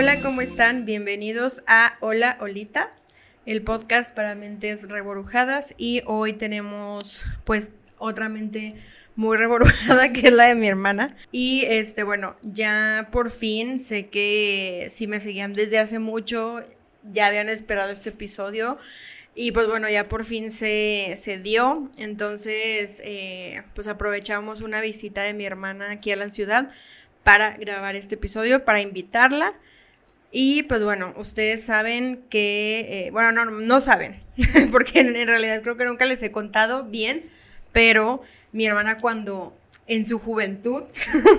Hola, ¿cómo están? Bienvenidos a Hola Olita, el podcast para mentes reborujadas y hoy tenemos pues otra mente muy reborujada que es la de mi hermana y este bueno, ya por fin sé que si me seguían desde hace mucho ya habían esperado este episodio y pues bueno, ya por fin se, se dio. Entonces, eh, pues aprovechamos una visita de mi hermana aquí a la ciudad para grabar este episodio, para invitarla. Y pues bueno, ustedes saben que, eh, bueno, no, no saben, porque en, en realidad creo que nunca les he contado bien, pero mi hermana cuando en su juventud,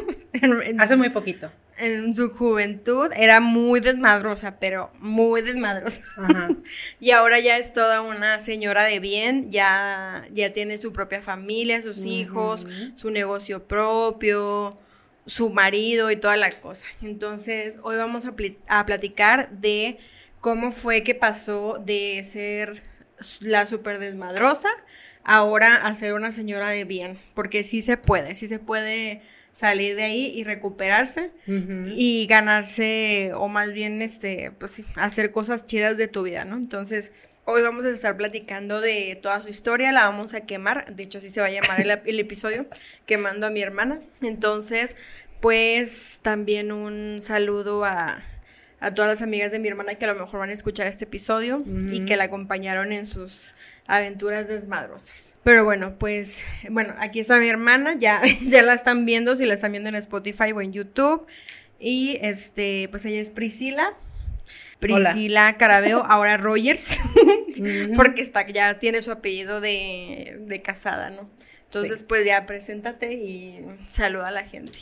hace muy poquito, en su juventud era muy desmadrosa, pero muy desmadrosa. y ahora ya es toda una señora de bien, ya, ya tiene su propia familia, sus hijos, su negocio propio, su marido y toda la cosa. Entonces, hoy vamos a, a platicar de cómo fue que pasó de ser la súper desmadrosa ahora a ser una señora de bien, porque sí se puede, sí se puede salir de ahí y recuperarse y ganarse o más bien este pues hacer cosas chidas de tu vida, ¿no? Entonces, hoy vamos a estar platicando de toda su historia, la vamos a quemar, de hecho así se va a llamar el, el episodio, quemando a mi hermana. Entonces, pues también un saludo a a todas las amigas de mi hermana que a lo mejor van a escuchar este episodio y que la acompañaron en sus aventuras desmadrosas. Pero bueno, pues, bueno, aquí está mi hermana, ya, ya la están viendo, si la están viendo en Spotify o en YouTube. Y este, pues ella es Priscila. Priscila Carabeo, ahora Rogers, porque está, ya tiene su apellido de, casada, ¿no? Entonces, pues ya preséntate y saluda a la gente.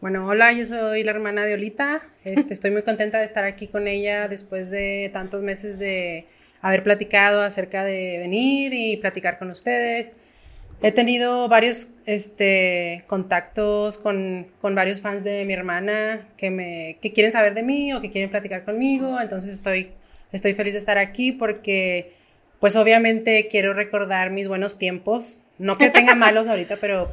Bueno, hola, yo soy la hermana de Olita. Este, estoy muy contenta de estar aquí con ella después de tantos meses de haber platicado acerca de venir y platicar con ustedes. He tenido varios este, contactos con, con, varios fans de mi hermana que, me, que quieren saber de mí o que quieren platicar conmigo. Entonces estoy, estoy feliz de estar aquí porque, pues obviamente quiero recordar mis buenos tiempos. No que tenga malos ahorita, pero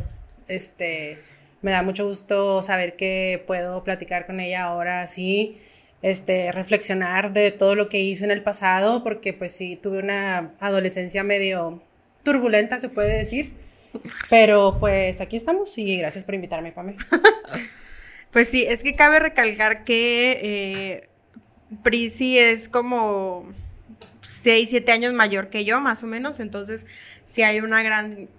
este, me da mucho gusto saber que puedo platicar con ella ahora sí, este, reflexionar de todo lo que hice en el pasado, porque pues sí, tuve una adolescencia medio turbulenta, se puede decir. Pero pues aquí estamos y gracias por invitarme, Pame. pues sí, es que cabe recalcar que eh, Prisi es como 6, 7 años mayor que yo, más o menos, entonces sí hay una gran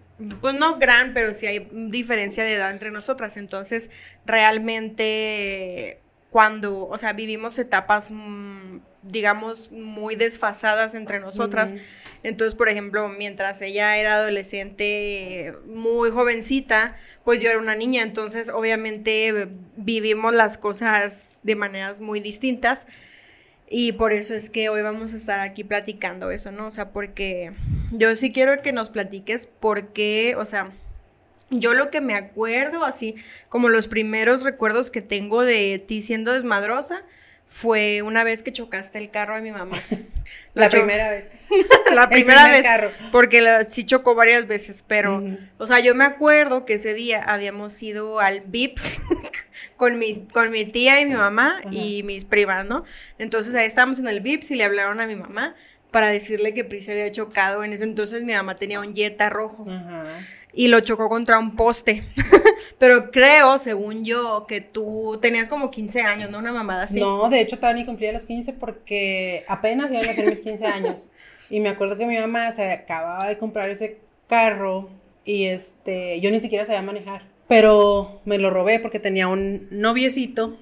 pues no gran, pero sí hay diferencia de edad entre nosotras. Entonces, realmente cuando, o sea, vivimos etapas, mm, digamos, muy desfasadas entre nosotras. Entonces, por ejemplo, mientras ella era adolescente, muy jovencita, pues yo era una niña. Entonces, obviamente, vivimos las cosas de maneras muy distintas. Y por eso es que hoy vamos a estar aquí platicando eso, ¿no? O sea, porque yo sí quiero que nos platiques por qué, o sea, yo lo que me acuerdo, así como los primeros recuerdos que tengo de ti siendo desmadrosa, fue una vez que chocaste el carro de mi mamá. La, primera vez. la primera vez. Porque sí chocó varias veces, pero, o sea, yo me acuerdo que ese día habíamos ido al VIPS con mi, con mi tía y mi mamá y mis primas, ¿no? Entonces ahí estábamos en el VIPS y le hablaron a mi mamá para decirle que Pris había chocado. En ese entonces mi mamá tenía un Jetta rojo. Ajá y lo chocó contra un poste. Pero creo, según yo, que tú tenías como 15 años, ¿no? Una mamada así. No, de hecho todavía ni cumplía los 15 porque apenas iban a ser mis 15 años. Y me acuerdo que mi mamá se acababa de comprar ese carro y este, yo ni siquiera sabía manejar. Pero me lo robé porque tenía un noviecito.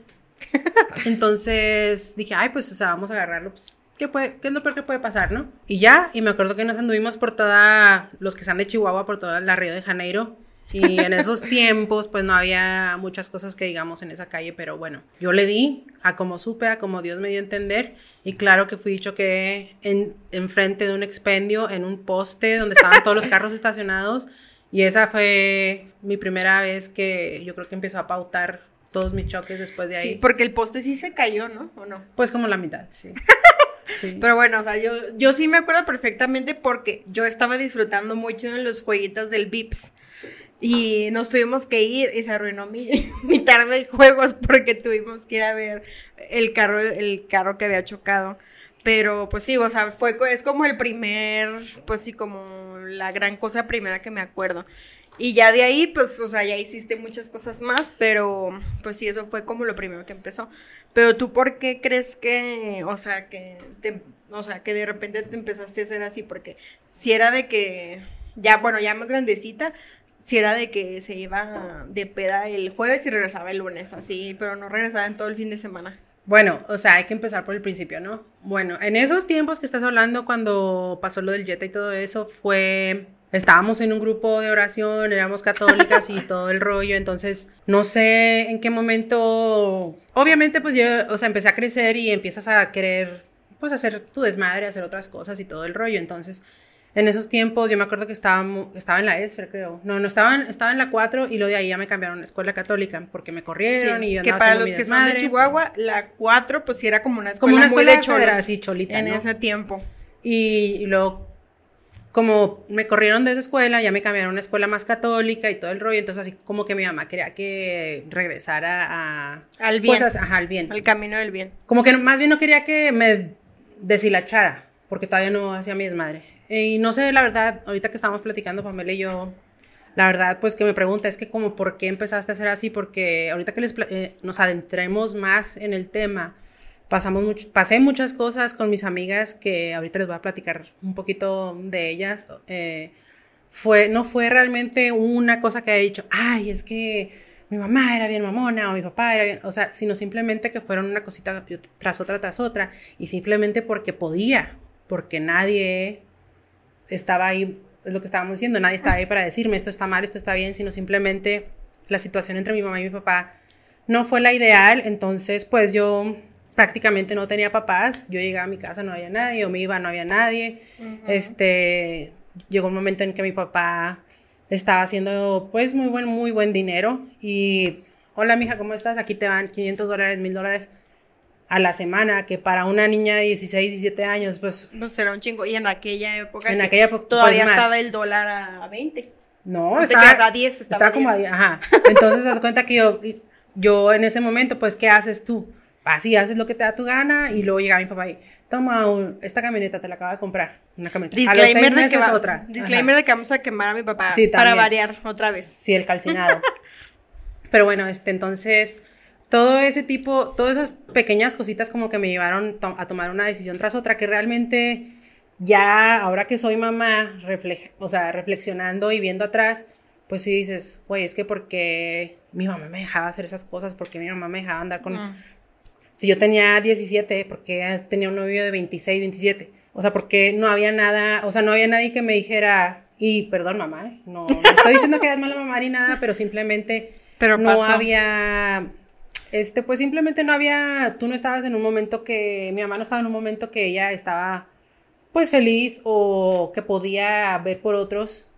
Entonces dije, ay, pues, o sea, vamos a agarrarlo, pues ¿qué, puede, ¿qué es lo peor que puede pasar, no? Y ya, y me acuerdo que nos anduvimos por toda, los que están de Chihuahua, por toda la Río de Janeiro. Y en esos tiempos, pues no había muchas cosas que digamos en esa calle, pero bueno, yo le di a como supe, a como Dios me dio a entender. Y claro que fui dicho que en, enfrente de un expendio, en un poste donde estaban todos los carros estacionados. Y esa fue mi primera vez que yo creo que empezó a pautar todos mis choques después de ahí. Sí, porque el poste sí se cayó, ¿no? ¿O no? Pues como la mitad, sí. Pero bueno, o sea, yo, yo sí me acuerdo perfectamente porque yo estaba disfrutando mucho en los jueguitos del Vips. Y nos tuvimos que ir y se arruinó mi, mi tarde de juegos porque tuvimos que ir a ver el carro, el carro que había chocado. Pero pues sí, o sea, fue, es como el primer, pues sí, como la gran cosa primera que me acuerdo. Y ya de ahí, pues, o sea, ya hiciste muchas cosas más, pero pues sí, eso fue como lo primero que empezó. Pero tú, ¿por qué crees que, o sea, que te, o sea, que de repente te empezaste a hacer así? Porque si era de que, ya, bueno, ya más grandecita, si era de que se iba de peda el jueves y regresaba el lunes, así, pero no regresaba en todo el fin de semana. Bueno, o sea, hay que empezar por el principio, ¿no? Bueno, en esos tiempos que estás hablando, cuando pasó lo del Jetta y todo eso, fue estábamos en un grupo de oración, éramos católicas y todo el rollo, entonces no sé en qué momento, obviamente pues yo, o sea, empecé a crecer y empiezas a querer pues hacer tu desmadre, hacer otras cosas y todo el rollo, entonces en esos tiempos yo me acuerdo que estaba, estaba en la ESFER, creo. No, no estaba, estaba en la 4 y lo de ahí ya me cambiaron a la escuela católica porque me corrieron y yo Que para los que son de Chihuahua, la 4 pues sí era como una escuela, como una escuela de cholas, así, cholita, En ese tiempo. Y, y luego como me corrieron de esa escuela, ya me cambiaron a una escuela más católica y todo el rollo, entonces así como que mi mamá quería que regresara a... Al bien. ajá, al bien. Al camino del bien. Como que más bien no quería que me deshilachara, porque todavía no hacía mi desmadre. Y no sé, la verdad, ahorita que estamos platicando, Pamela y yo, la verdad, pues que me pregunta es que como, ¿por qué empezaste a hacer así? Porque ahorita que les, eh, nos adentremos más en el tema, pasamos pasé muchas cosas con mis amigas que ahorita les voy a platicar un poquito de ellas. Eh, fue, no fue realmente una cosa que haya dicho, ay, es que mi mamá era bien mamona o mi papá era bien, o sea, sino simplemente que fueron una cosita tras otra, tras otra, y simplemente porque podía, porque nadie estaba ahí, es lo que estábamos diciendo, nadie estaba ahí para decirme esto está mal, esto está bien, sino simplemente la situación entre mi mamá y mi papá no fue la ideal, entonces pues yo prácticamente no tenía papás. Yo llegaba a mi casa, no había nadie, o me iba, no había nadie. Este, llegó un momento en que mi papá estaba haciendo, pues, muy buen, muy buen dinero. Y, hola, mija, ¿cómo estás? Aquí te van 500 dólares, 1000 dólares a la semana, que para una niña de 16, 17 años, pues... Pues era un chingo. Y en aquella época... En aquella época... Todavía pues, estaba el dólar a 20. No, estaba, a 10. Estaba, como a 10, ajá. Entonces, haz cuenta que yo, yo en ese momento, pues, ¿qué haces tú? así haces lo que te da tu gana y luego llega mi papá y toma esta camioneta, te la acabo de comprar, una camioneta. Disclaimer, de, que otra. Disclaimer de que vamos a quemar a mi papá para variar otra vez. Sí, el calcinado. Pero bueno, este, entonces, todo ese tipo, todas esas pequeñas cositas como que me llevaron a tomar una decisión tras otra que realmente ya, ahora que soy mamá, o sea, reflexionando y viendo atrás, pues sí dices, güey, es que porque mi mamá me dejaba hacer esas cosas, porque mi mamá me dejaba andar con, mm. Si yo tenía 17, porque tenía un novio de 26, 27. O sea, porque no había nada, o sea, no había nadie que me dijera, y perdón, mamá, ¿eh? no, estoy diciendo que eres mala mamá ni nada, pero simplemente pero no había, este, pues simplemente no había, tú no estabas en un momento que, mi mamá no estaba en un momento que ella estaba, pues feliz o que podía ver por otros.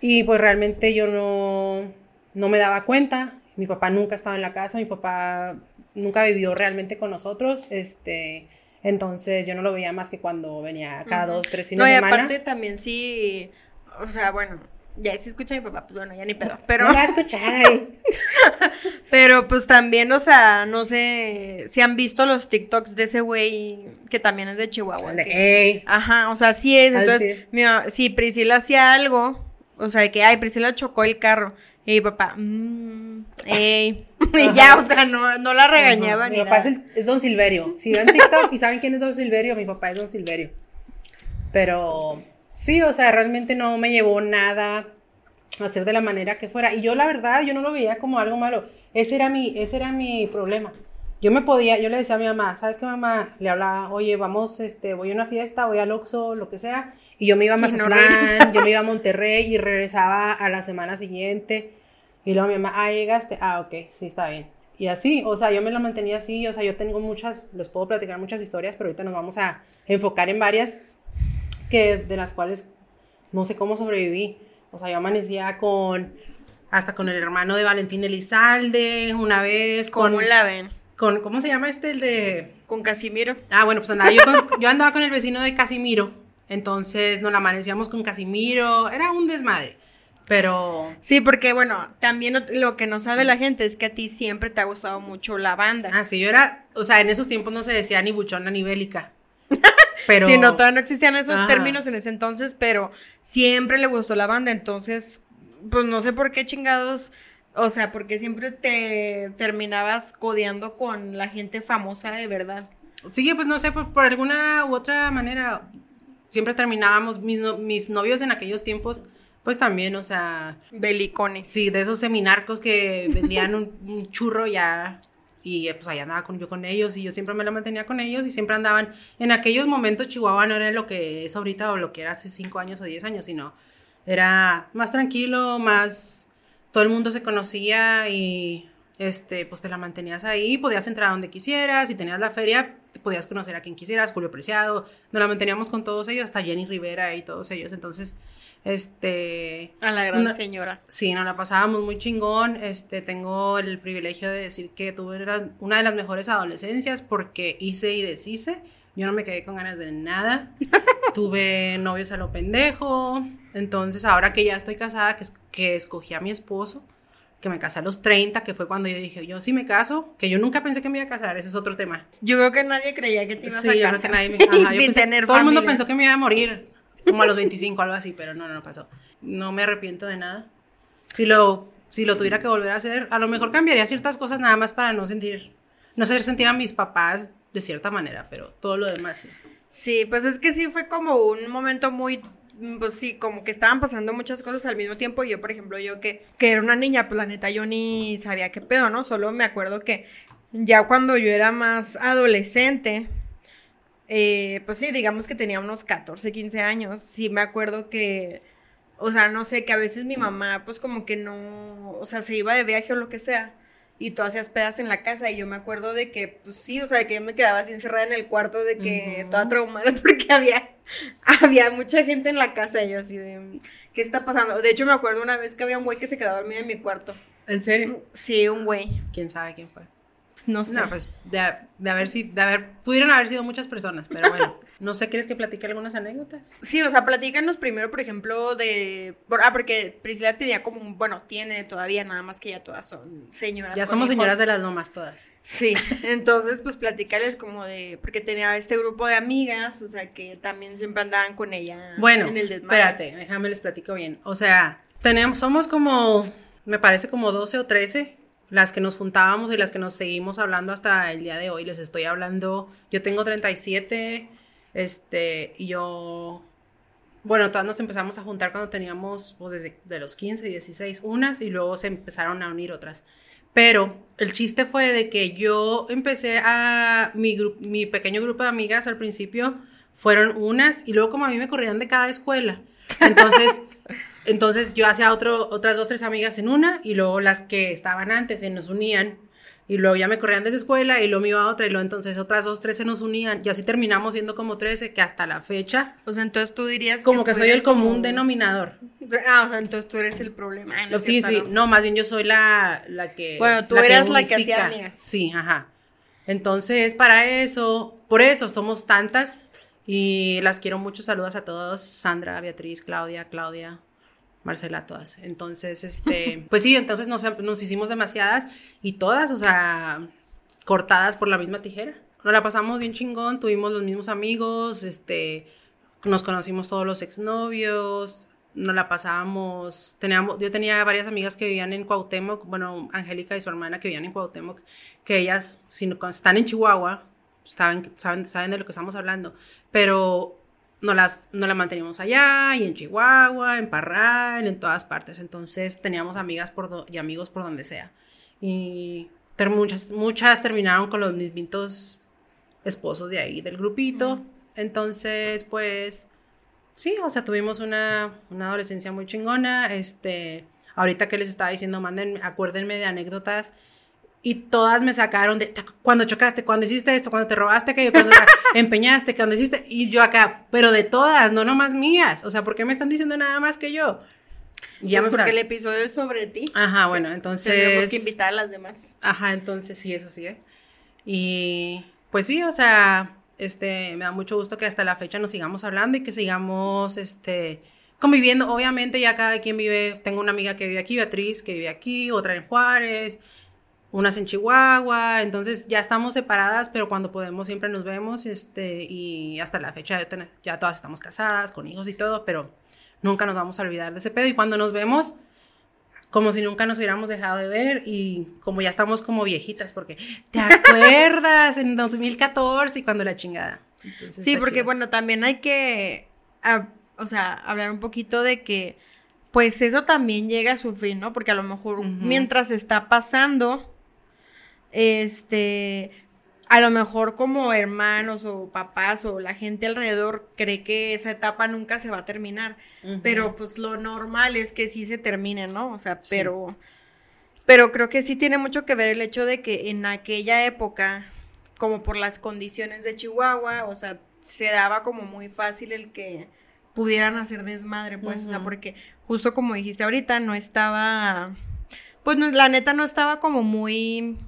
Y pues realmente yo no, no me daba cuenta. Mi papá nunca estaba en la casa, mi papá nunca vivió realmente con nosotros, este, entonces yo no lo veía más que cuando venía cada dos, tres fines de semana. No, y aparte también sí, o sea, bueno, ya si escucha mi papá, pues bueno, ya ni pedo, pero... No va a escuchar ahí. pero pues también, o sea, no sé si han visto los TikToks de ese güey que también es de Chihuahua. Ajá, o sea, sí es, entonces, si Priscila hacía algo, o sea, que, ay, Priscila chocó el carro, y mi papá, mmm, ey. y ya, o sea, no, no la regañaba Mi papá Es, Don Silverio. Si ven TikTok y saben quién es Don Silverio, mi papá es Don Silverio. Pero sí, o sea, realmente no me llevó nada a hacer de la manera que fuera. Y yo, la verdad, yo no lo veía como algo malo. Ese era mi, ese era mi problema. Yo me podía, yo le decía a mi mamá, ¿sabes qué, mamá? Le hablaba, oye, vamos, este, voy a una fiesta, voy al Oxxo, lo que sea. Y yo me iba a Mazatlán, yo me iba a Monterrey y regresaba a la semana siguiente. Y luego mi mamá, ah, llegaste, ah, ok, sí, está bien. Y así, o sea, yo me lo mantenía así, o sea, yo tengo muchas, les puedo platicar muchas historias, pero ahorita nos vamos a enfocar en varias que de las cuales no sé cómo sobreviví. O sea, yo amanecía con, hasta con el hermano de Valentín Elizalde, una vez. Con, ¿Cómo la ven? Con, ¿cómo se llama este, el de? Con Casimiro. Ah, bueno, pues andaba yo, yo andaba con el vecino de Casimiro entonces nos la amanecíamos con Casimiro, era un desmadre. Pero. Sí, porque bueno, también lo que no sabe la gente es que a ti siempre te ha gustado mucho la banda. Ah, sí, yo era. O sea, en esos tiempos no se decía ni buchona ni bélica. Pero. sí, no, todavía no existían esos términos en ese entonces, pero siempre le gustó la banda. Entonces, pues no sé por qué chingados. O sea, porque siempre te terminabas codeando con la gente famosa de verdad. Sí, pues no sé, por, por alguna u otra manera. Siempre terminábamos, mis, mis novios en aquellos tiempos pues también, o sea... Belicones. Sí, de esos seminarcos que vendían un, churro ya y pues allá andaba con, yo con ellos y yo siempre me la mantenía con ellos y siempre andaban, en aquellos momentos Chihuahua no era lo que es ahorita o lo que era hace 5 años o 10 años, sino era más tranquilo, más, todo el mundo se conocía y este, pues te la mantenías ahí, podías entrar donde quisieras, si tenías la feria, podías conocer a quien quisieras, Julio Preciado, nos la manteníamos con todos ellos, hasta Jenny Rivera y todos ellos, entonces este. A la gran señora. Sí, nos la pasábamos muy chingón. Este, tengo el privilegio de decir que tuve una de las mejores adolescencias porque hice y deshice. Yo no me quedé con ganas de nada. tuve novios a lo pendejo. Entonces, ahora que ya estoy casada, que, que escogí a mi esposo, que me casé a los 30, que fue cuando yo dije, yo sí me caso, que yo nunca pensé que me iba a casar, ese es otro tema. Yo creo que nadie creía que te ibas a casar. Yo creo que nadie me, todo el mundo pensó que me iba a morir como a los 25, algo así, pero no, no, pasó. No me arrepiento de nada. Si lo, si lo tuviera que volver a hacer, a lo mejor cambiaría ciertas cosas nada más para no sentir, no hacer sentir a mis papás de cierta manera, pero todo lo demás sí. Sí, pues es que sí fue como un momento muy pues sí, como que estaban pasando muchas cosas al mismo tiempo. Y yo, por ejemplo, yo que, que era una niña, pues la neta yo ni sabía qué pedo, ¿no? Solo me acuerdo que ya cuando yo era más adolescente, eh, pues sí, digamos que tenía unos 14, 15 años, sí me acuerdo que, o sea, no sé, que a veces mi mamá pues como que no, o sea, se iba de viaje o lo que sea, y tú hacías pedas en la casa, y yo me acuerdo de que, pues sí, o sea, de que yo me quedaba así encerrada en el cuarto, de que toda traumada porque había, había mucha gente en la casa, y yo así de, ¿qué está pasando? De hecho, me acuerdo una vez que había un güey que se quedó dormido en mi cuarto. ¿En serio? Sí, un güey. ¿Quién sabe quién fue? Pues, no sé. No, pues de, de, haber si, de haber, pudieron haber sido muchas personas, pero bueno. No sé, ¿quieres que platique algunas anécdotas? Sí, o sea, platícanos primero, por ejemplo, de... Ah, porque Priscila tenía como un... Bueno, tiene todavía, nada más que ya todas son señoras. Ya somos señoras de las nomás todas. Sí, entonces, pues platícales como de... Porque tenía este grupo de amigas, o sea, que también siempre andaban con ella bueno, en el desmadre. espérate, déjame les platico bien. O sea, tenemos, somos como... Me parece como 12 o 13 las que nos juntábamos y las que nos seguimos hablando hasta el día de hoy. Les estoy hablando, yo tengo 37, este, y yo, bueno, todas nos empezamos a juntar cuando teníamos, pues desde de los 15, 16, unas, y luego se empezaron a unir otras. Pero el chiste fue de que yo empecé a, mi, mi pequeño grupo de amigas al principio fueron unas, y luego como a mí me corrían de cada escuela. Entonces... Entonces yo hacía otro, otras dos, tres amigas en una y luego las que estaban antes se nos unían y luego ya me corrían de esa escuela y luego me iba a otra y luego entonces otras dos, tres se nos unían y así terminamos siendo como trece que hasta la fecha. O sea, entonces tú dirías como que, soy el común denominador. Ah, o sea, entonces tú eres el problema. sí, sí, no. más bien yo soy la, la que... Bueno, tú eras la que hacía amigas. Sí, ajá. Entonces, para eso, por eso somos tantas y las quiero mucho. Saludos a todos, Sandra, Beatriz, Claudia, Claudia, Marcela, todas. Entonces, este, pues sí, entonces nos, hicimos demasiadas y todas, o sea, cortadas por la misma tijera. Nos la pasamos bien chingón, tuvimos los mismos amigos, este, nos conocimos todos los exnovios, nos la pasábamos, teníamos, yo tenía varias amigas que vivían en Cuauhtémoc, bueno, Angélica y su hermana que vivían en Cuauhtémoc, que ellas, si no, están en Chihuahua, saben, saben, saben de lo que estamos hablando, pero no las, no la manteníamos allá, y en Chihuahua, en Parral, en todas partes. Entonces teníamos amigas por y amigos por donde sea. Y muchas, muchas terminaron con los mismitos esposos de ahí, del grupito. Entonces, pues, sí, o sea, tuvimos una, una adolescencia muy chingona. Este, ahorita que les estaba diciendo, manden, acuérdenme de anécdotas y todas me sacaron de cuando chocaste, cuando hiciste esto, cuando te robaste que cuando empeñaste, cuando hiciste y yo acá, pero de todas, no nomás mías, o sea, ¿por qué me están diciendo nada más que yo? ya pues porque el episodio es sobre ti. Ajá, bueno, entonces tenemos que invitar a las demás. Ajá, entonces sí, eso sí. ¿eh? Y pues sí, o sea, este me da mucho gusto que hasta la fecha nos sigamos hablando y que sigamos este conviviendo, obviamente ya cada quien vive, tengo una amiga que vive aquí, Beatriz, que vive aquí, otra en Juárez, unas en Chihuahua, entonces ya estamos separadas, pero cuando podemos siempre nos vemos, este, y hasta la fecha ya todas estamos casadas, con hijos y todo, pero nunca nos vamos a olvidar de ese pedo, y cuando nos vemos, como si nunca nos hubiéramos dejado de ver y como ya estamos como viejitas, porque te acuerdas en 2014 y cuando la chingada. sí, porque bueno, también hay que, o sea, hablar un poquito de que, pues eso también llega a su fin, ¿no? Porque a lo mejor mientras está pasando, este, a lo mejor como hermanos o papás o la gente alrededor cree que esa etapa nunca se va a terminar, pero pues lo normal es que sí se termine, ¿no? O sea, pero pero creo que sí tiene mucho que ver el hecho de que en aquella época como por las condiciones de Chihuahua, o sea, se daba como muy fácil el que pudieran hacer desmadre, pues, o sea, porque justo como dijiste ahorita, no estaba, pues no, la neta no estaba como muy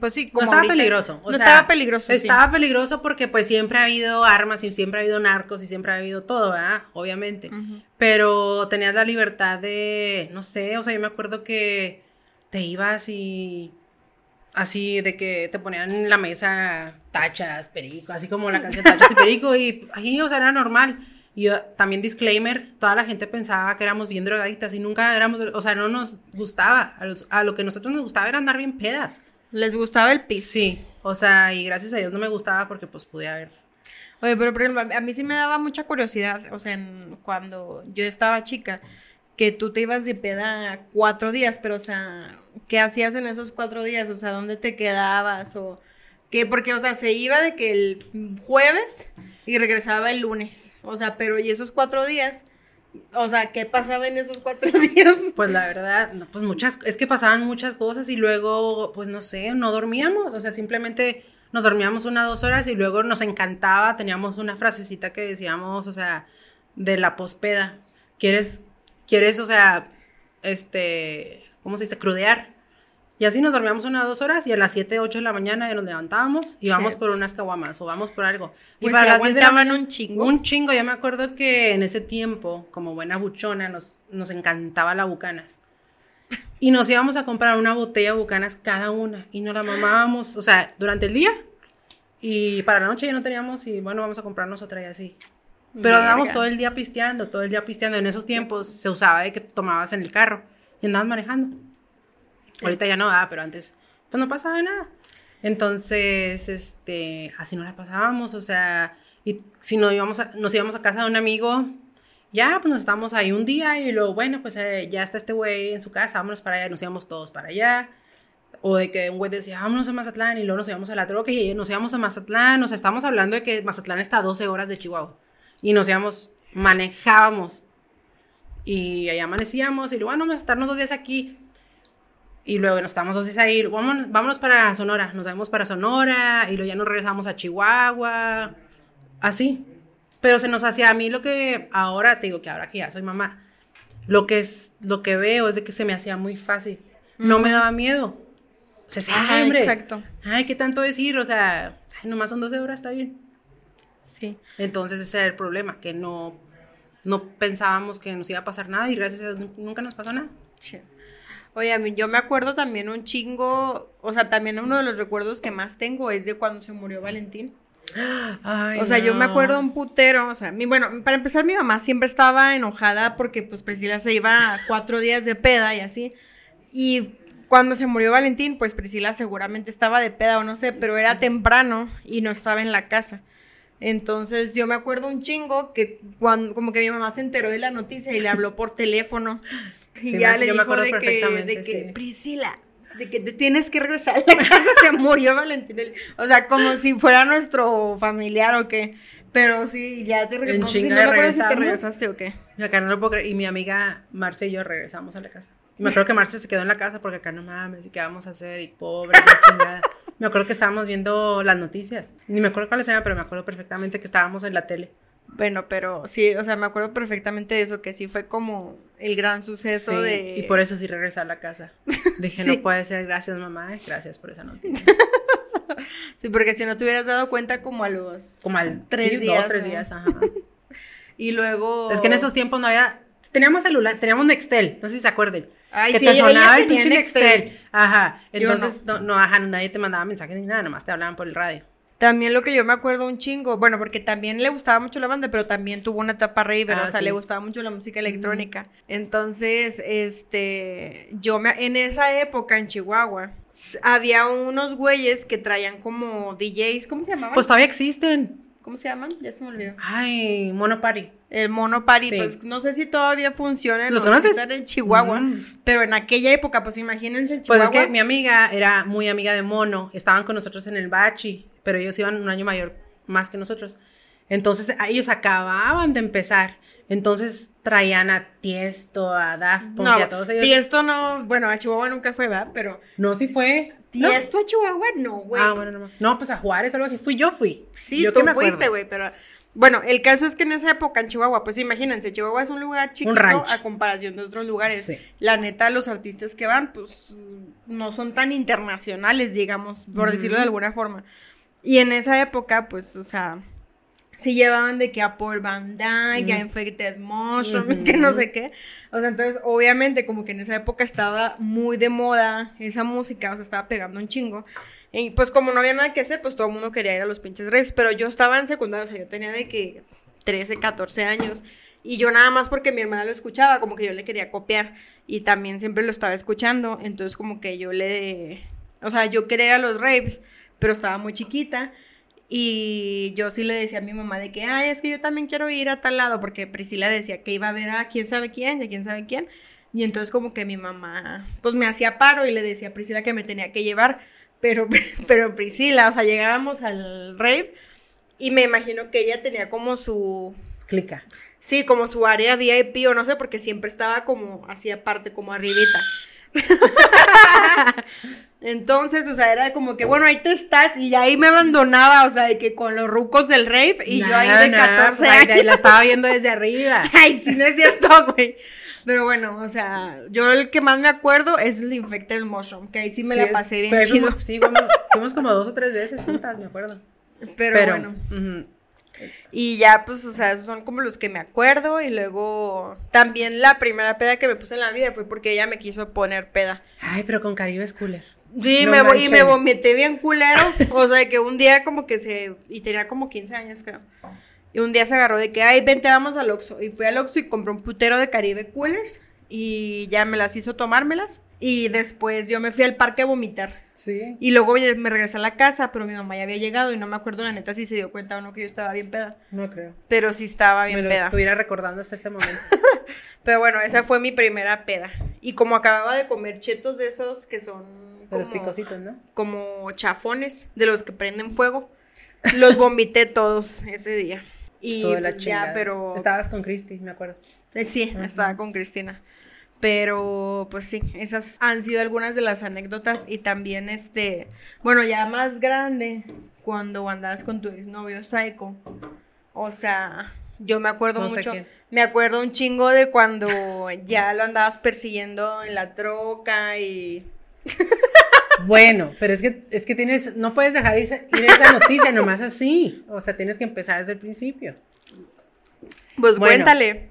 pues sí, como no estaba peligroso. no estaba peligroso. Estaba peligroso porque pues siempre ha habido armas y siempre ha habido narcos y siempre ha habido todo, ¿verdad? Obviamente. Pero tenías la libertad de, no sé, o sea, yo me acuerdo que te ibas y así de que te ponían en la mesa tachas, perico, así como la canción tachas y perico y ahí, o sea, era normal. Y también disclaimer, toda la gente pensaba que éramos bien drogaditas y nunca éramos, o sea, no nos gustaba, a, a lo que nosotros nos gustaba era andar bien pedas. Les gustaba el piso. Sí, o sea, y gracias a Dios no me gustaba porque pues pude haber. Oye, pero por ejemplo, a mí sí me daba mucha curiosidad, o sea, cuando yo estaba chica, que tú te ibas de peda cuatro días, pero o sea, ¿qué hacías en esos cuatro días? O sea, ¿dónde te quedabas? O qué, porque, o sea, se iba de que el jueves y regresaba el lunes. O sea, pero y esos cuatro días o sea, ¿qué pasaba en esos cuatro días? Pues la verdad, pues muchas, es que pasaban muchas cosas y luego, pues no sé, no dormíamos, o sea, simplemente nos dormíamos una, dos horas y luego nos encantaba, teníamos una frasecita que decíamos, o sea, de la pospeda, ¿quieres, quieres, o sea, este, ¿cómo se dice? Crudear. Y así nos dormíamos una o dos horas y a las 7, 8 de la mañana ya nos levantábamos y vamos por unas caguamas o vamos por algo. y pues para las estaban un chingo. Un chingo. Yo me acuerdo que en ese tiempo, como buena buchona, nos, nos encantaba la bucanas. Y nos íbamos a comprar una botella de bucanas cada una y nos la mamábamos, o sea, durante el día. Y para la noche ya no teníamos y bueno, vamos a comprarnos otra y así. Pero andábamos todo el día pisteando, todo el día pisteando. En esos tiempos se usaba de que tomabas en el carro y andabas manejando. Ahorita ya no, ah, pero antes, pues no pasaba nada. Entonces, este, así no la pasábamos, o sea, y si nos íbamos a, nos íbamos a casa de un amigo, ya, pues nos estábamos ahí un día y luego, bueno, pues eh, ya está este güey en su casa, vámonos para allá, nos íbamos todos para allá. O de que un güey decía, vámonos a Mazatlán y luego nos íbamos a la troca y nos íbamos a Mazatlán. O sea, estamos hablando de que Mazatlán está a 12 horas de Chihuahua. Y nos íbamos, manejábamos. Y ahí amanecíamos y luego, bueno, vamos a estarnos dos días aquí. Y luego nos estamos dos ahí, vámonos, vámonos para Sonora, nos vamos para Sonora y luego ya nos regresamos a Chihuahua, así. Pero se nos hacía a mí lo que ahora, te digo que ahora que ya soy mamá, lo que es, lo que veo es de que se me hacía muy fácil. No me daba miedo. O sea, sí, hombre. Exacto. Ay, ¿qué tanto decir? O sea, ay, nomás son 12 horas, está bien. Sí. Entonces ese era el problema, que no, no pensábamos que nos iba a pasar nada y gracias a Dios nunca nos pasó nada. Sí. Oye, a mí, yo me acuerdo también un chingo, o sea, también uno de los recuerdos que más tengo es de cuando se murió Valentín. o sea, yo me acuerdo un putero, o sea, mi, bueno, para empezar mi mamá siempre estaba enojada porque pues Priscila se iba cuatro días de peda y así. Y cuando se murió Valentín, pues Priscila seguramente estaba de peda o no sé, pero era temprano y no estaba en la casa. Entonces yo me acuerdo un chingo que cuando como que mi mamá se enteró de la noticia y le habló por teléfono y ya le dijo de que, de que Priscila, de que te tienes que regresar a la casa, se murió Valentín. O sea, como si fuera nuestro familiar o qué. Pero sí, ya te regresamos. No, no me acuerdo si te regresaste o qué. acá no lo puedo creer. Y mi amiga Marce y yo regresamos a la casa. Y me acuerdo que Marce se quedó en la casa porque acá no mames, ¿y qué vamos a hacer? Y pobre, chingada. Me acuerdo que estábamos viendo las noticias. Ni me acuerdo cuáles eran, pero me acuerdo perfectamente que estábamos en la tele. Bueno, pero sí, o sea, me acuerdo perfectamente de eso, que sí fue como el gran suceso de... Y por eso sí regresé a la casa. Dije, no puede ser, gracias mamá, gracias por esa noticia. sí, porque si no te hubieras dado cuenta como a los... Como al... Tres días. Dos, tres días, ajá. Y luego... Es que en esos tiempos no había... Teníamos celular, teníamos Nextel, no sé si se acuerden. Ay, que te sonaba el pinche Nextel. Ajá. Entonces, no. no, ajá, nadie te mandaba mensajes ni nada, nomás te hablaban por el radio. También lo que yo me acuerdo un chingo, bueno, porque también le gustaba mucho la banda, pero también tuvo una etapa rave, ah, o sea, le gustaba mucho la música electrónica. Entonces, este, yo me, en esa época en Chihuahua, había unos güeyes que traían como DJs, ¿cómo se llamaban? Pues todavía existen. ¿Cómo se llaman? Ya se me olvidó. Ay, Mono Party. El Mono Party, pues no sé si todavía funciona. ¿Los conoces? en Chihuahua. Mm. Pero en aquella época, pues imagínense en Chihuahua. Pues es que mi amiga era muy amiga de Mono. Estaban con nosotros en el Bachi, pero ellos iban un año mayor más que nosotros. Entonces, ellos acababan de empezar. Entonces traían a Tiesto, a Daft Punk a todos ellos. Tiesto no, bueno, a Chihuahua nunca fue, ¿verdad? Pero. No, sí fue. ¿Tiesto a Chihuahua? No, güey. Ah, bueno, no. No, pues a Juárez, algo así. Fui yo, fui. Sí, yo tú me fuiste, güey, pero. Bueno, el caso es que en esa época en Chihuahua, pues imagínense, Chihuahua es un lugar chiquito a comparación de otros lugares. La neta, los artistas que van, pues no son tan internacionales, digamos, por decirlo de alguna forma. Y en esa época, pues, o sea, sí llevaban de que a Paul Van Dyke, a Infected Mushroom, que no sé qué. O sea, entonces, obviamente, como que en esa época estaba muy de moda esa música, o sea, estaba pegando un chingo. Y pues como no había nada que hacer, pues todo el mundo quería ir a los pinches raves. Pero yo estaba en secundaria, o sea, yo tenía de que 13, 14 años. Y yo nada más porque mi hermana lo escuchaba, como que yo le quería copiar. Y también siempre lo estaba escuchando. Entonces como que yo le... O sea, yo quería ir a los raves, pero estaba muy chiquita. Y yo sí le decía a mi mamá de que, ay, es que yo también quiero ir a tal lado, porque Priscila decía que iba a ver a quién sabe quién, y a quién sabe quién. Y entonces como que mi mamá, pues me hacía paro y le decía a Priscila que me tenía que llevar, pero, pero Priscila, o sea, llegábamos al rave y me imagino que ella tenía como su... Clica. Sí, como su área VIP o no sé, porque siempre estaba como así aparte, como arribita. Entonces, o sea, era como que, bueno, ahí te estás, y ahí me abandonaba, o sea, de que con los rucos del rave, y yo ahí de 14 pues, años. Ahí la estaba viendo desde arriba. Ay, sí, no es cierto, güey. Pero bueno, o sea, yo el que más me acuerdo es el Infected Mushroom, que ahí sí me la pasé bien chido. sí, fuimos, como dos o tres veces juntas, me acuerdo. Pero, bueno. Y ya, pues, o sea, esos son como los que me acuerdo. Y luego también la primera peda que me puse en la vida fue porque ella me quiso poner peda. Ay, pero con Caribe Cooler. Sí, me y me vomité bien culero. O sea, que un día como que se. Y tenía como 15 años, creo. Y un día se agarró de que, ay, vente, vamos al Oxxo. Y fui al Oxxo y compré un putero de Caribe Coolers. Y ya me las hizo tomármelas. Y después yo me fui al parque a vomitar. Sí. Y luego me regresé a la casa, pero mi mamá ya había llegado y no me acuerdo la neta si se dio cuenta o no que yo estaba bien peda. No creo. Pero sí estaba bien me lo peda. estuviera recordando hasta este momento. pero bueno, esa fue mi primera peda. Y como acababa de comer chetos de esos que son... de los picositos, ¿no? Como chafones, de los que prenden fuego. Los vomité todos ese día. Y pues ya, pero... Estabas con Cristi, me acuerdo. Eh, sí, estaba con Cristina. Pero pues sí, esas han sido algunas de las anécdotas y también este, bueno, ya más grande, cuando andabas con tu exnovio Psycho. O sea, yo me acuerdo mucho, me acuerdo un chingo de cuando ya lo andabas persiguiendo en la troca y Bueno, pero es que es que tienes no puedes dejar ir esa noticia nomás así, o sea, tienes que empezar desde el principio. Pues cuéntale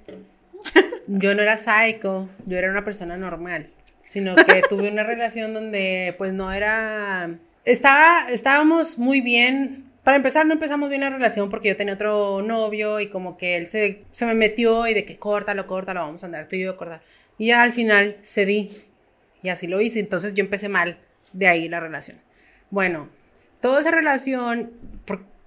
yo no era psycho, yo era una persona normal, sino que tuve una relación donde pues no era... Estaba, estábamos muy bien. Para empezar, no empezamos bien la relación porque yo tenía otro novio y como que él se, se me metió y de que córtalo, córtalo, vamos a andar tú y yo cortar. Y ya al final cedí y así lo hice. Entonces yo empecé mal de ahí la relación. Bueno, toda esa relación,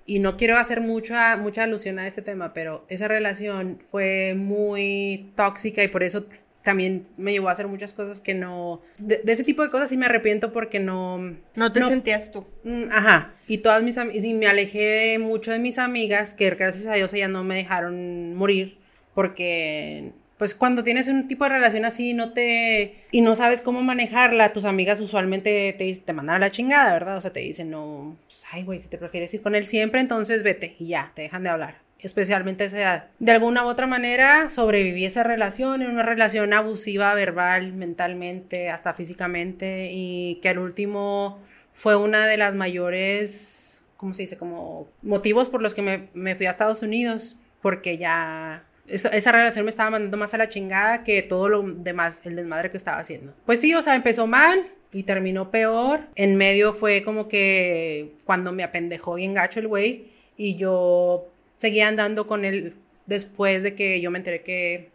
y no quiero hacer mucha, mucha alusión a este tema, pero esa relación fue muy tóxica y por eso también me llevó a hacer muchas cosas que no... De, ese tipo de cosas sí me arrepiento porque no... No te sentías tú. Mm, ajá. Y todas mis amigas... Y me alejé mucho de mis amigas que gracias a Dios ellas no me dejaron morir porque pues cuando tienes un tipo de relación así no te y no sabes cómo manejarla, tus amigas usualmente te, te mandan a la chingada, ¿verdad? O sea, te dicen, no, pues, ay, güey, si te prefieres ir con él siempre, entonces vete y ya, te dejan de hablar, especialmente a esa edad. De alguna u otra manera sobreviví esa relación, en una relación abusiva verbal, mentalmente, hasta físicamente, y que al último fue una de las mayores, ¿cómo se dice? Como motivos por los que me, me fui a Estados Unidos porque ya esa, relación me estaba mandando más a la chingada que todo lo demás, el desmadre que estaba haciendo. Pues sí, o sea, empezó mal y terminó peor. En medio fue como que cuando me apendejó bien gacho el güey y yo seguía andando con él después de que yo me enteré que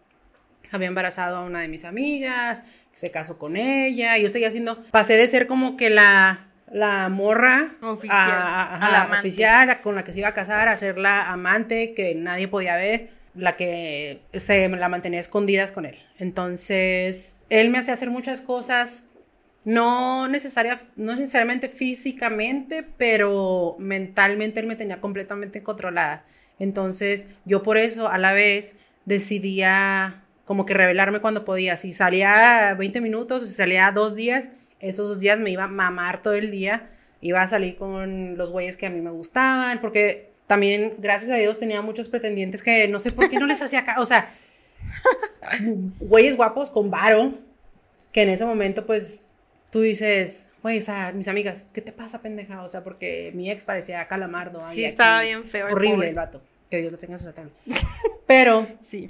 había embarazado a una de mis amigas, que se casó con ella, yo seguía haciendo, pasé de ser como que la la morra oficial, a, la oficial con la que se iba a casar, a ser la amante que nadie podía ver, la que se la mantenía escondidas con él. Entonces, él me hacía hacer muchas cosas, no, necesaria, no necesariamente físicamente, pero mentalmente él me tenía completamente controlada. Entonces, yo por eso a la vez decidía como que revelarme cuando podía. Si salía 20 minutos, si salía dos días, esos dos días me iba a mamar todo el día. Iba a salir con los güeyes que a mí me gustaban, porque también, gracias a Dios, tenía muchos pretendientes que no sé por qué no les hacía acá. O sea, güeyes guapos con varo, que en ese momento, pues, tú dices, Güey, o sea, mis amigas, ¿qué te pasa, pendeja? O sea, porque mi ex parecía calamardo. Sí, estaba bien feo. Horrible el vato. Que Dios lo tenga en su satán. Pero, sí.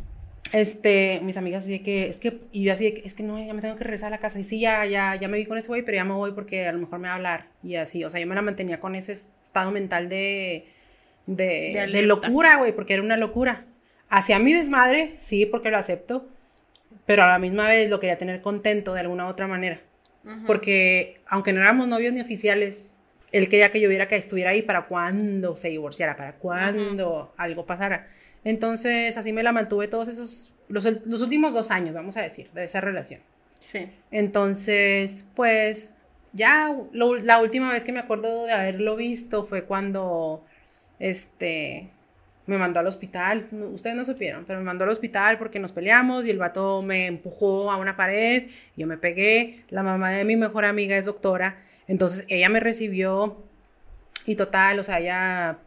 Este, mis amigas así de que, es que, y yo así de que, es que no, ya me tengo que regresar a la casa. Y sí, ya, ya, ya me vi con ese güey, pero ya me voy porque a lo mejor me va a hablar. Y así, o sea, yo me la mantenía con ese estado mental de, de, de, locura, güey, porque era una locura. Hacia mi desmadre, sí, porque lo acepto, pero a la misma vez lo quería tener contento de alguna otra manera. Porque aunque no éramos novios ni oficiales, él quería que yo viera que estuviera ahí para cuando se divorciara, para cuando algo pasara. Entonces, así me la mantuve todos esos, los, los, últimos dos años, vamos a decir, de esa relación. Sí. Entonces, pues, ya la última vez que me acuerdo de haberlo visto fue cuando, este, me mandó al hospital, ustedes no supieron, pero me mandó al hospital porque nos peleamos y el vato me empujó a una pared, yo me pegué, la mamá de mi mejor amiga es doctora, entonces ella me recibió y total, o sea, ella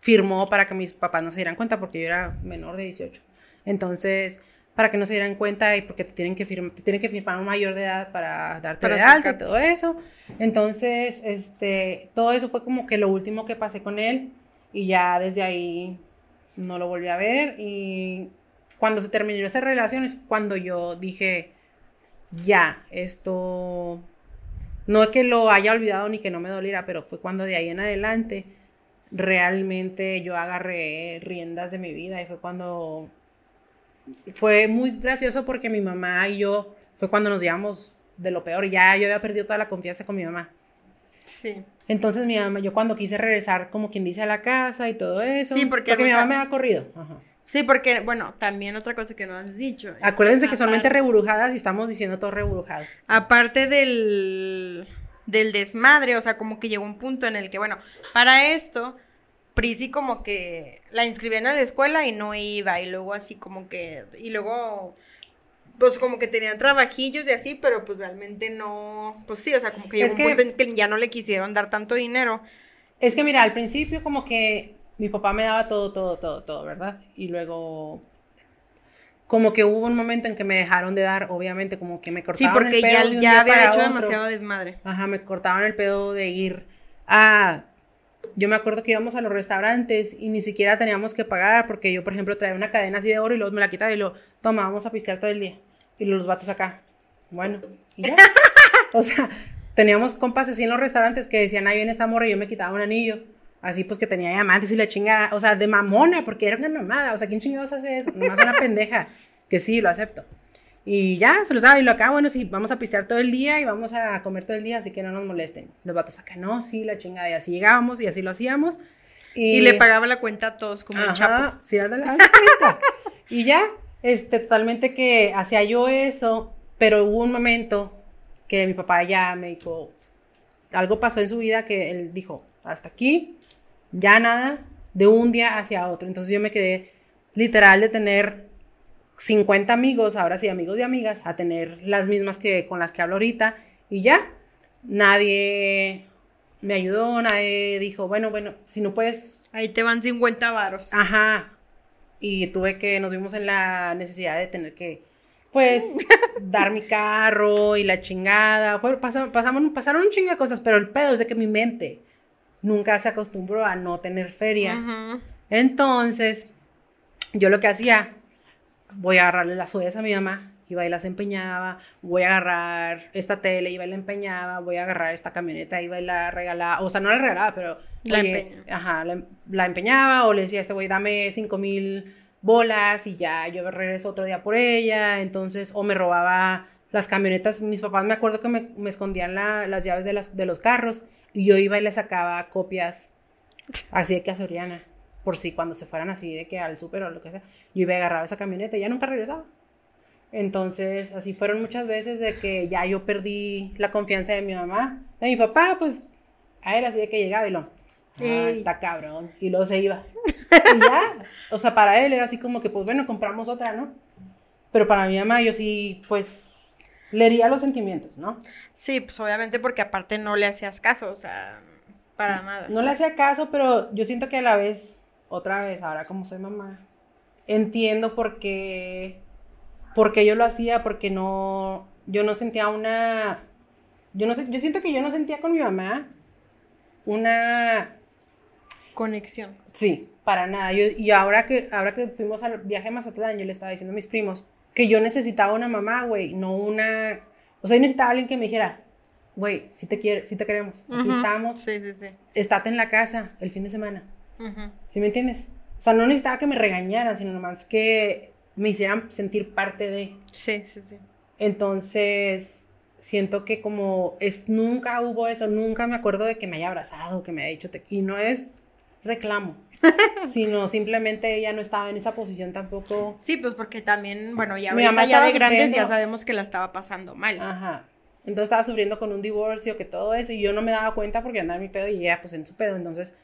firmó para que mis papás no se dieran cuenta porque yo era menor de 18. Entonces, para que no se dieran cuenta y porque te tienen que, firmar, te tienen que firmar un mayor de edad para darte de alta y todo eso. Entonces, este, todo eso fue como que lo último que pasé con él y ya desde ahí no lo volví a ver y cuando se terminó esa relación es cuando yo dije, ya, esto, no es que lo haya olvidado ni que no me doliera, pero fue cuando de ahí en adelante realmente yo agarré riendas de mi vida y fue cuando fue muy gracioso porque mi mamá y yo fue cuando nos llevamos de lo peor, ya yo había perdido toda la confianza con mi mamá. Sí. Entonces mi mamá, yo cuando quise regresar, como quien dice, a la casa y todo eso. Sí, porque, mi mamá me ha corrido. Sí, porque, bueno, también otra cosa que no has dicho. Acuérdense que, son mente reburujadas y estamos diciendo todo reburujado. Aparte del, del desmadre, o sea, como que llegó un punto en el que, bueno, para esto, Prisi como que la inscribían a la escuela y no iba, y luego así como que, y luego pues como que tenían trabajillos y así, pero pues realmente no, pues sí, o sea, como que llegó un punto en que ya no le quisieron dar tanto dinero. Es que mira, al principio como que mi papá me daba todo, todo, todo, todo, ¿verdad? Y luego como que hubo un momento en que me dejaron de dar, obviamente, como que me cortaban el pedo. Sí, porque ya, había hecho demasiado desmadre. Ajá, me cortaban el pedo de ir a... Yo me acuerdo que íbamos a los restaurantes y ni siquiera teníamos que pagar porque yo, por ejemplo, traía una cadena así de oro y luego me la quitaba y lo tomábamos a pistear todo el día y los vatos acá. Bueno, y ya. o sea, teníamos compas así en los restaurantes que decían, ahí viene esta morra y yo me quitaba un anillo. Así pues que tenía diamantes y la chingada, o sea, de mamona, porque era una mamada. O sea, ¿quién chingados hace eso? Nomás una pendeja. Que sí, lo acepto. Y ya, se los daba y lo acá, bueno, sí, vamos a pistear todo el día y vamos a comer todo el día, así que no nos molesten. Los vatos acá, no, sí, la chingada. Y así llegábamos y así lo hacíamos. Y, le pagaba la cuenta a todos como el chapo. Sí, ándale, y ya, este, totalmente que hacía yo eso, pero hubo un momento que mi papá ya me dijo, algo pasó en su vida que él dijo, hasta aquí, ya nada, de un día hacia otro. Entonces yo me quedé literal de tener 50 amigos, ahora sí, amigos y amigas, a tener las mismas que con las que hablo ahorita, y ya, nadie me ayudó, nadie dijo, bueno, bueno, si no puedes... Ahí te van 50 varos. Ajá, y tuve que, nos vimos en la necesidad de tener que, pues, dar mi carro y la chingada. Fue, pasamos, pasaron un chingo de cosas, pero el pedo es de que mi mente nunca se acostumbró a no tener feria. Entonces, yo lo que hacía, voy a agarrarle las ollas a mi mamá, iba y las empeñaba, voy a agarrar esta tele, iba y la empeñaba, voy a agarrar esta camioneta, iba y la regalaba, o sea, no la regalaba, pero la, Ajá, la, empeñaba o le decía a este güey, dame cinco mil bolas y ya yo regreso otro día por ella, entonces, o me robaba las camionetas, mis papás me acuerdo que me, escondían las llaves de, las, de los carros y yo iba y le sacaba copias así de que a Soriana, por si cuando se fueran así de que al súper o lo que sea, yo iba y agarraba esa camioneta y ya nunca regresaba. Entonces, así fueron muchas veces de que ya yo perdí la confianza de mi mamá. De mi papá, pues, a él así de que llegaba y lo, ah, está cabrón. Y luego se iba. y ya, o sea, para él era así como que, pues bueno, compramos otra, ¿no? Pero para mi mamá yo sí, pues, leería los sentimientos, ¿no? Sí, pues obviamente porque aparte no le hacías caso, o sea, para nada. No le hacía caso, pero yo siento que a la vez, otra vez, ahora como soy mamá, entiendo por qué porque yo lo hacía, porque no, yo no sentía una, yo no sé, yo siento que yo no sentía con mi mamá una conexión. Sí, para nada. Yo, y ahora que, ahora que fuimos al viaje a Mazatlán, yo le estaba diciendo a mis primos que yo necesitaba una mamá, güey, no una, o sea, yo necesitaba alguien que me dijera, güey, si te quiero, si te queremos, aquí estamos, sí, sí, sí. estate en la casa el fin de semana, ¿sí me entiendes? O sea, no necesitaba que me regañaran, sino nomás que me hicieran sentir parte de. Sí, sí, sí. Entonces, siento que como es, nunca hubo eso, nunca me acuerdo de que me haya abrazado, que me haya dicho, y no es reclamo, sino simplemente ella no estaba en esa posición tampoco. Sí, pues porque también, bueno, ya, Mi mamá ya de grandes ya sabemos que la estaba pasando mal. Ajá. Entonces estaba sufriendo con un divorcio, que todo eso, y yo no me daba cuenta porque andaba en mi pedo y ella pues en su pedo, entonces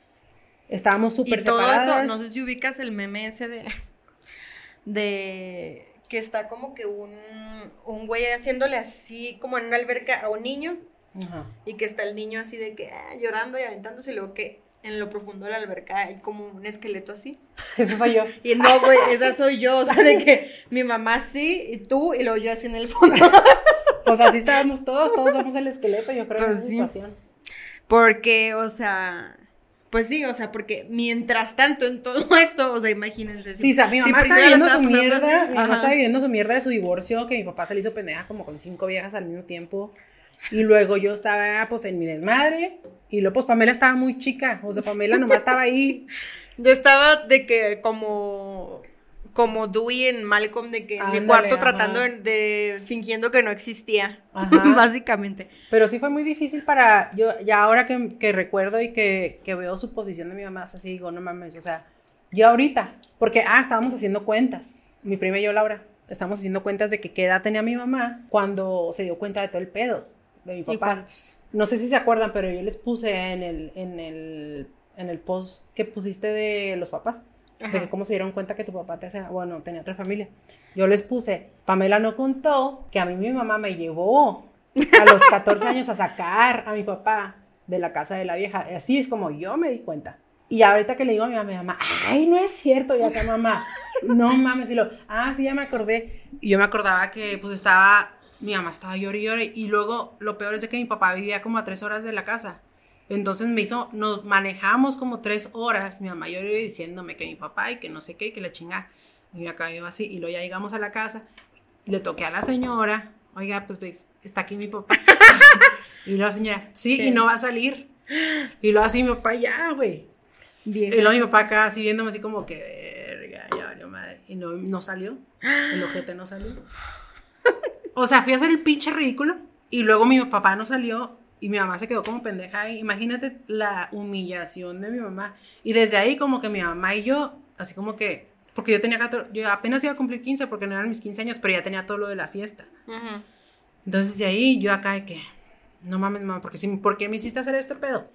estábamos súper separadas. Todo esto, no sé si ubicas el meme ese de de que está como que un, un güey haciéndole así como en una alberca a un niño y que está el niño así de que ah, llorando y aventándose y luego que en lo profundo de la alberca hay como un esqueleto así. Esa soy yo. Y no, güey, esa soy yo. O sea, de que mi mamá sí y tú y luego yo así en el fondo. Pues así estábamos todos, todos somos el esqueleto, yo creo, pues en esa situación. Porque, o sea, pues sí, o sea, porque mientras tanto en todo esto, o sea, imagínense. sí, o sea, mi mamá está viviendo su mierda, mi mamá está viviendo su mierda de su divorcio, que mi papá se le hizo pendeja como con cinco viejas al mismo tiempo. Y luego yo estaba, pues, en mi desmadre. Y luego, pues, Pamela estaba muy chica. O sea, Pamela nomás estaba ahí. Yo estaba de que como como Dewey en Malcolm, de que en mi cuarto tratando de, fingiendo que no existía, básicamente. Pero sí fue muy difícil para, yo ya ahora que, recuerdo y que, veo su posición de mi mamá, así digo, no mames, o sea, yo ahorita, porque, ah, estábamos haciendo cuentas, mi prima y yo, Laura, estábamos haciendo cuentas de que qué edad tenía mi mamá cuando se dio cuenta de todo el pedo de mi papá. No sé si se acuerdan, pero yo les puse en el, en el, en el post que pusiste de los papás de que cómo se dieron cuenta que tu papá te hacía, bueno, tenía otra familia. Yo les puse, Pamela no contó que a mí mi mamá me llevó a los 14 años a sacar a mi papá de la casa de la vieja. Así es como yo me di cuenta. Y ahorita que le digo a mi mamá, mi mamá, ay, no es cierto, ya que mamá, no mames, y lo, ah, sí, ya me acordé. Y yo me acordaba que pues estaba, mi mamá estaba llorando y y luego lo peor es de que mi papá vivía como a tres horas de la casa. Entonces me hizo, nos manejamos como tres horas, mi mamá yo diciéndome que mi papá y que no sé qué, que la chinga. Y acá iba así, y luego ya llegamos a la casa, le toqué a la señora, oiga, pues ves, está aquí mi papá. y la señora, sí, y no va a salir. Y luego así mi papá, ya, güey. Y luego mi papá acá así viéndome así como que, verga, ya valió madre. Y no, no salió, el ojete no salió. O sea, fui a hacer el pinche ridículo y luego mi papá no salió y mi mamá se quedó como pendeja ahí. Imagínate la humillación de mi mamá. Y desde ahí como que mi mamá y yo, así como que, porque yo tenía 14, yo apenas iba a cumplir 15 porque no eran mis 15 años, pero ya tenía todo lo de la fiesta. Entonces de ahí yo acá de que, no mames mamá, porque ¿por qué me hiciste hacer este pedo?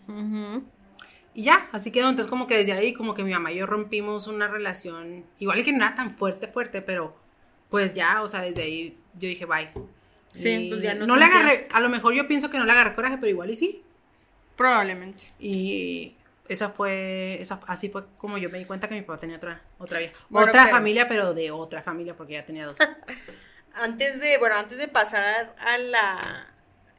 Y ya, así quedó. Entonces como que desde ahí como que mi mamá y yo rompimos una relación, igual que no era tan fuerte, fuerte, pero pues ya, o sea, desde ahí yo dije, bye. Sí, pues ya no. No le agarré, a lo mejor yo pienso que no le agarré coraje, pero igual y sí. Probablemente. Y esa fue, esa, así fue como yo me di cuenta que mi papá tenía otra, otra vieja. otra familia, pero de otra familia, porque ya tenía dos. antes de, bueno, antes de pasar a la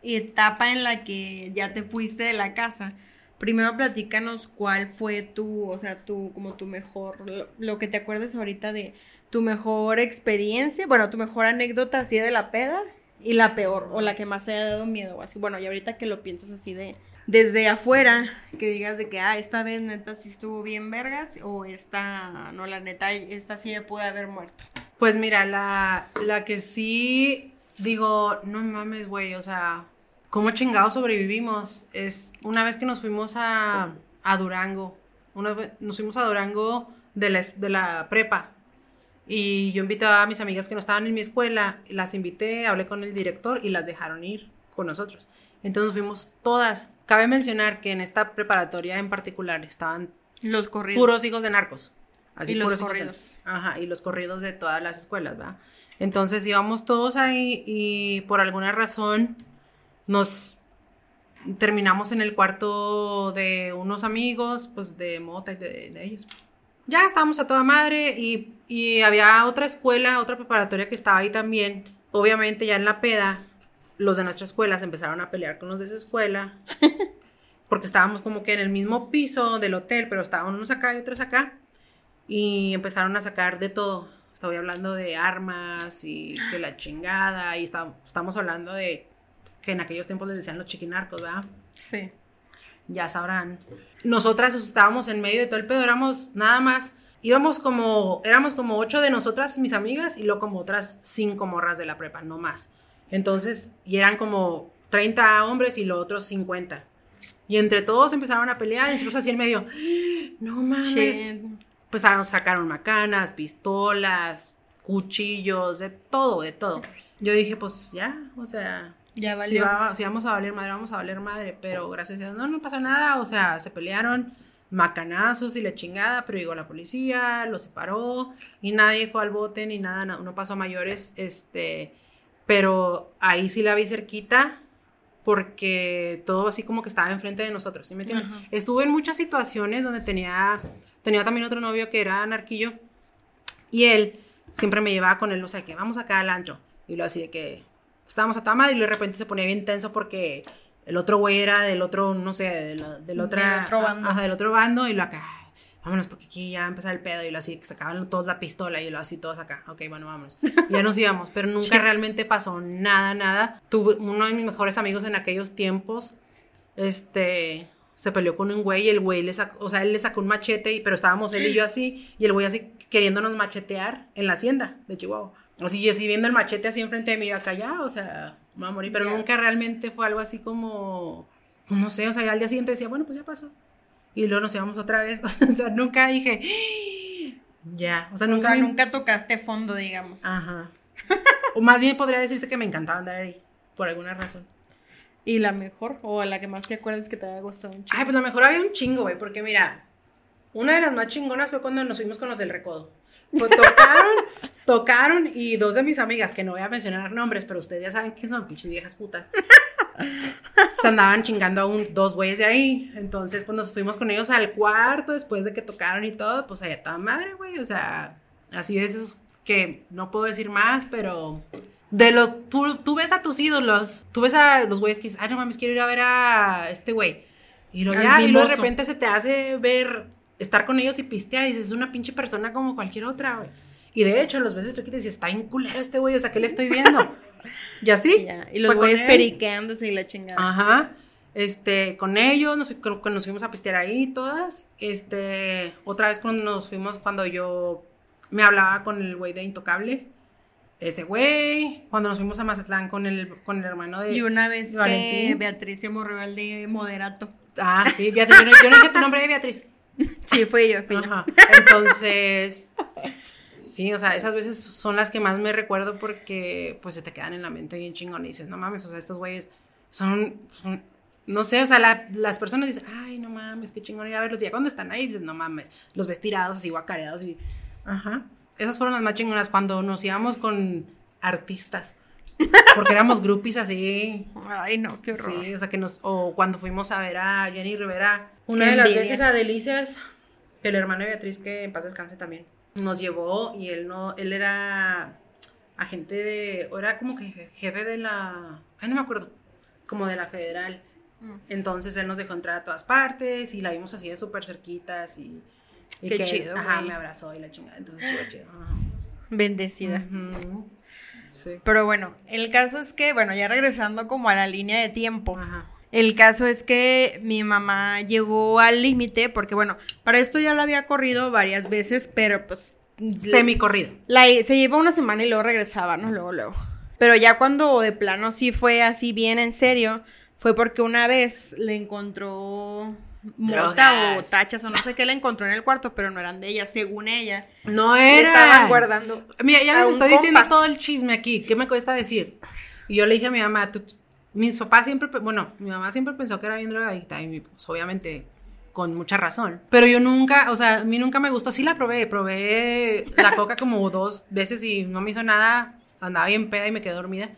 etapa en la que ya te fuiste de la casa, primero platícanos cuál fue tu, o sea, tu, como tu mejor, lo, que te acuerdes ahorita de tu mejor experiencia, bueno, tu mejor anécdota así de la peda y la peor, o la que más te haya dado miedo, o así, bueno, y ahorita que lo piensas así de, desde afuera, que digas de que, ah, esta vez neta sí estuvo bien vergas, o esta, no, la neta, esta sí me pude haber muerto. Pues mira, la, la que sí digo, no mames, güey, o sea, ¿cómo chingados sobrevivimos? Es una vez que nos fuimos a, a Durango, una vez nos fuimos a Durango de la, de la prepa. Y yo invité a mis amigas que no estaban en mi escuela, las invité, hablé con el director y las dejaron ir con nosotros. Entonces fuimos todas. Cabe mencionar que en esta preparatoria en particular estaban los corridos. puros hijos de narcos. Así y los corridos. ajá, y los corridos de todas las escuelas, ¿verdad? Entonces íbamos todos ahí y por alguna razón nos terminamos en el cuarto de unos amigos, pues de Mota y de, ellos. Ya estábamos a toda madre y, y, había otra escuela, otra preparatoria que estaba ahí también. Obviamente ya en la peda, los de nuestra escuela se empezaron a pelear con los de esa escuela. porque estábamos como que en el mismo piso del hotel, pero estaban unos acá y otros acá. Y empezaron a sacar de todo. Estoy hablando de armas y que la chingada. Y estamos hablando de que en aquellos tiempos les decían los chiquinarcos, ¿verdad? Sí. Ya sabrán. Nosotras estábamos en medio de todo el pedo, éramos nada más. Íbamos como, éramos como ocho de nosotras, mis amigas, y luego como otras cinco morras de la prepa, no más. Entonces, y eran como 30 hombres y los otros 50. Y entre todos empezaron a pelear, y nosotros así en medio, no mames pues sacaron macanas, pistolas, cuchillos, de todo, de todo. Yo dije, pues ya, o sea, ya valió. Si, vamos a valer madre, vamos a valer madre, pero gracias a Dios no, no pasó nada, o sea, se pelearon macanazos y la chingada, pero llegó la policía, lo separó y nadie fue al bote ni nada, no, pasó a mayores, este, pero ahí sí la vi cerquita porque todo así como que estaba enfrente de nosotros, ¿sí me entiendes? Estuve en muchas situaciones donde tenía Tenía también otro novio que era anarquillo y él siempre me llevaba con él, o sea, que vamos acá al antro. Y lo así de que estábamos a Tama y de repente se ponía bien tenso porque el otro güey era del otro, no sé, del, del, otro bando. Ajá, del otro bando y lo acá, vámonos porque aquí ya empezar el pedo y lo así, que sacaban todos la pistola y lo así todos acá, ok, bueno, vámonos. Y ya nos íbamos, pero nunca realmente pasó nada, nada. Tuve uno de mis mejores amigos en aquellos tiempos, este, se peleó con un güey y el güey le sacó, o sea, él le sacó un machete, y, pero estábamos él y yo así, y el güey así queriéndonos machetear en la hacienda de Chihuahua. Así, yo así viendo el machete así enfrente de mí, acá ya, o sea, me voy a morir, pero nunca realmente fue algo así como, pues, no sé, o sea, al día siguiente decía, bueno, pues ya pasó. Y luego nos íbamos otra vez, o sea, nunca dije, ya, o sea, nunca... nunca tocaste fondo, digamos. Ajá. o más bien podría decirse que me encantaba andar ahí, por alguna razón. ¿Y la mejor? ¿O la que más te acuerdas que te haya gustado un chingo? Ay, pues la mejor había un chingo, güey, porque mira, una de las más chingonas fue cuando nos fuimos con los del recodo. Pues tocaron, tocaron y dos de mis amigas, que no voy a mencionar nombres, pero ustedes ya saben que son pinches viejas putas. se andaban chingando a un, dos güeyes de ahí. Entonces, pues nos fuimos con ellos al cuarto después de que tocaron y todo. Pues allá estaba madre, güey. O sea, así de esos que no puedo decir más, pero de los, tú, tú, ves a tus ídolos, tú ves a los güeyes que dices, ay, no mames, quiero ir a ver a este güey. Y, luego, ya, y luego de repente se te hace ver, estar con ellos y pistear, y dices, es una pinche persona como cualquier otra, güey. Y de hecho, los veces aquí te dices, está bien culero este güey, o sea, ¿qué le estoy viendo? y así. Y los güeyes periqueándose y la chingada. Ajá. Este, con ellos, nos, nos fuimos a pistear ahí todas. Este, otra vez cuando nos fuimos, cuando yo me hablaba con el güey de Intocable ese güey, cuando nos fuimos a Mazatlán con el, con el hermano de Y una vez que Beatriz se morrió el de moderato. Ah, sí, Beatriz, yo no, dije tu nombre de Beatriz. Sí, fue yo, fui Ajá. Entonces, sí, o sea, esas veces son las que más me recuerdo porque pues se te quedan en la mente bien chingón y dices, no mames, o sea, estos güeyes son, no sé, o sea, las personas dicen, ay, no mames, qué chingón ir a verlos. Y ya cuando están ahí dices, no mames, los ves tirados así guacareados y, ajá esas fueron las más chingonas cuando nos íbamos con artistas. Porque éramos groupies así. Ay, no, qué horror. Sí, o sea que nos. O cuando fuimos a ver a Jenny Rivera. Una de las veces a Delicias, el hermano de Beatriz, que en paz descanse también, nos llevó y él no. Él era agente de. O era como que jefe de la. Ay, no me acuerdo. Como de la federal. Mm. Entonces él nos dejó entrar a todas partes y la vimos así de súper cerquitas y... Qué chido, Ajá, me abrazó y la chingada, entonces estuvo chido. Bendecida. Sí. Pero bueno, el caso es que, bueno, ya regresando como a la línea de tiempo. Ajá. El caso es que mi mamá llegó al límite porque, bueno, para esto ya la había corrido varias veces, pero pues... Semi corrido. La, se llevó una semana y luego regresaba, ¿no? Luego, luego. Pero ya cuando de plano sí fue así bien en serio, fue porque una vez le encontró mota o tachas o no sé qué le encontró en el cuarto, pero no eran de ella, según ella. No era. estaban guardando. Mira, ya les estoy diciendo todo el chisme aquí. ¿Qué me cuesta decir? Y yo le dije a mi mamá, tú, mis papás siempre, bueno, mi mamá siempre pensó que era bien drogadicta y pues obviamente con mucha razón. Pero yo nunca, o sea, a mí nunca me gustó. Sí la probé, probé la coca como dos veces y no me hizo nada. Andaba bien peda y me quedé dormida.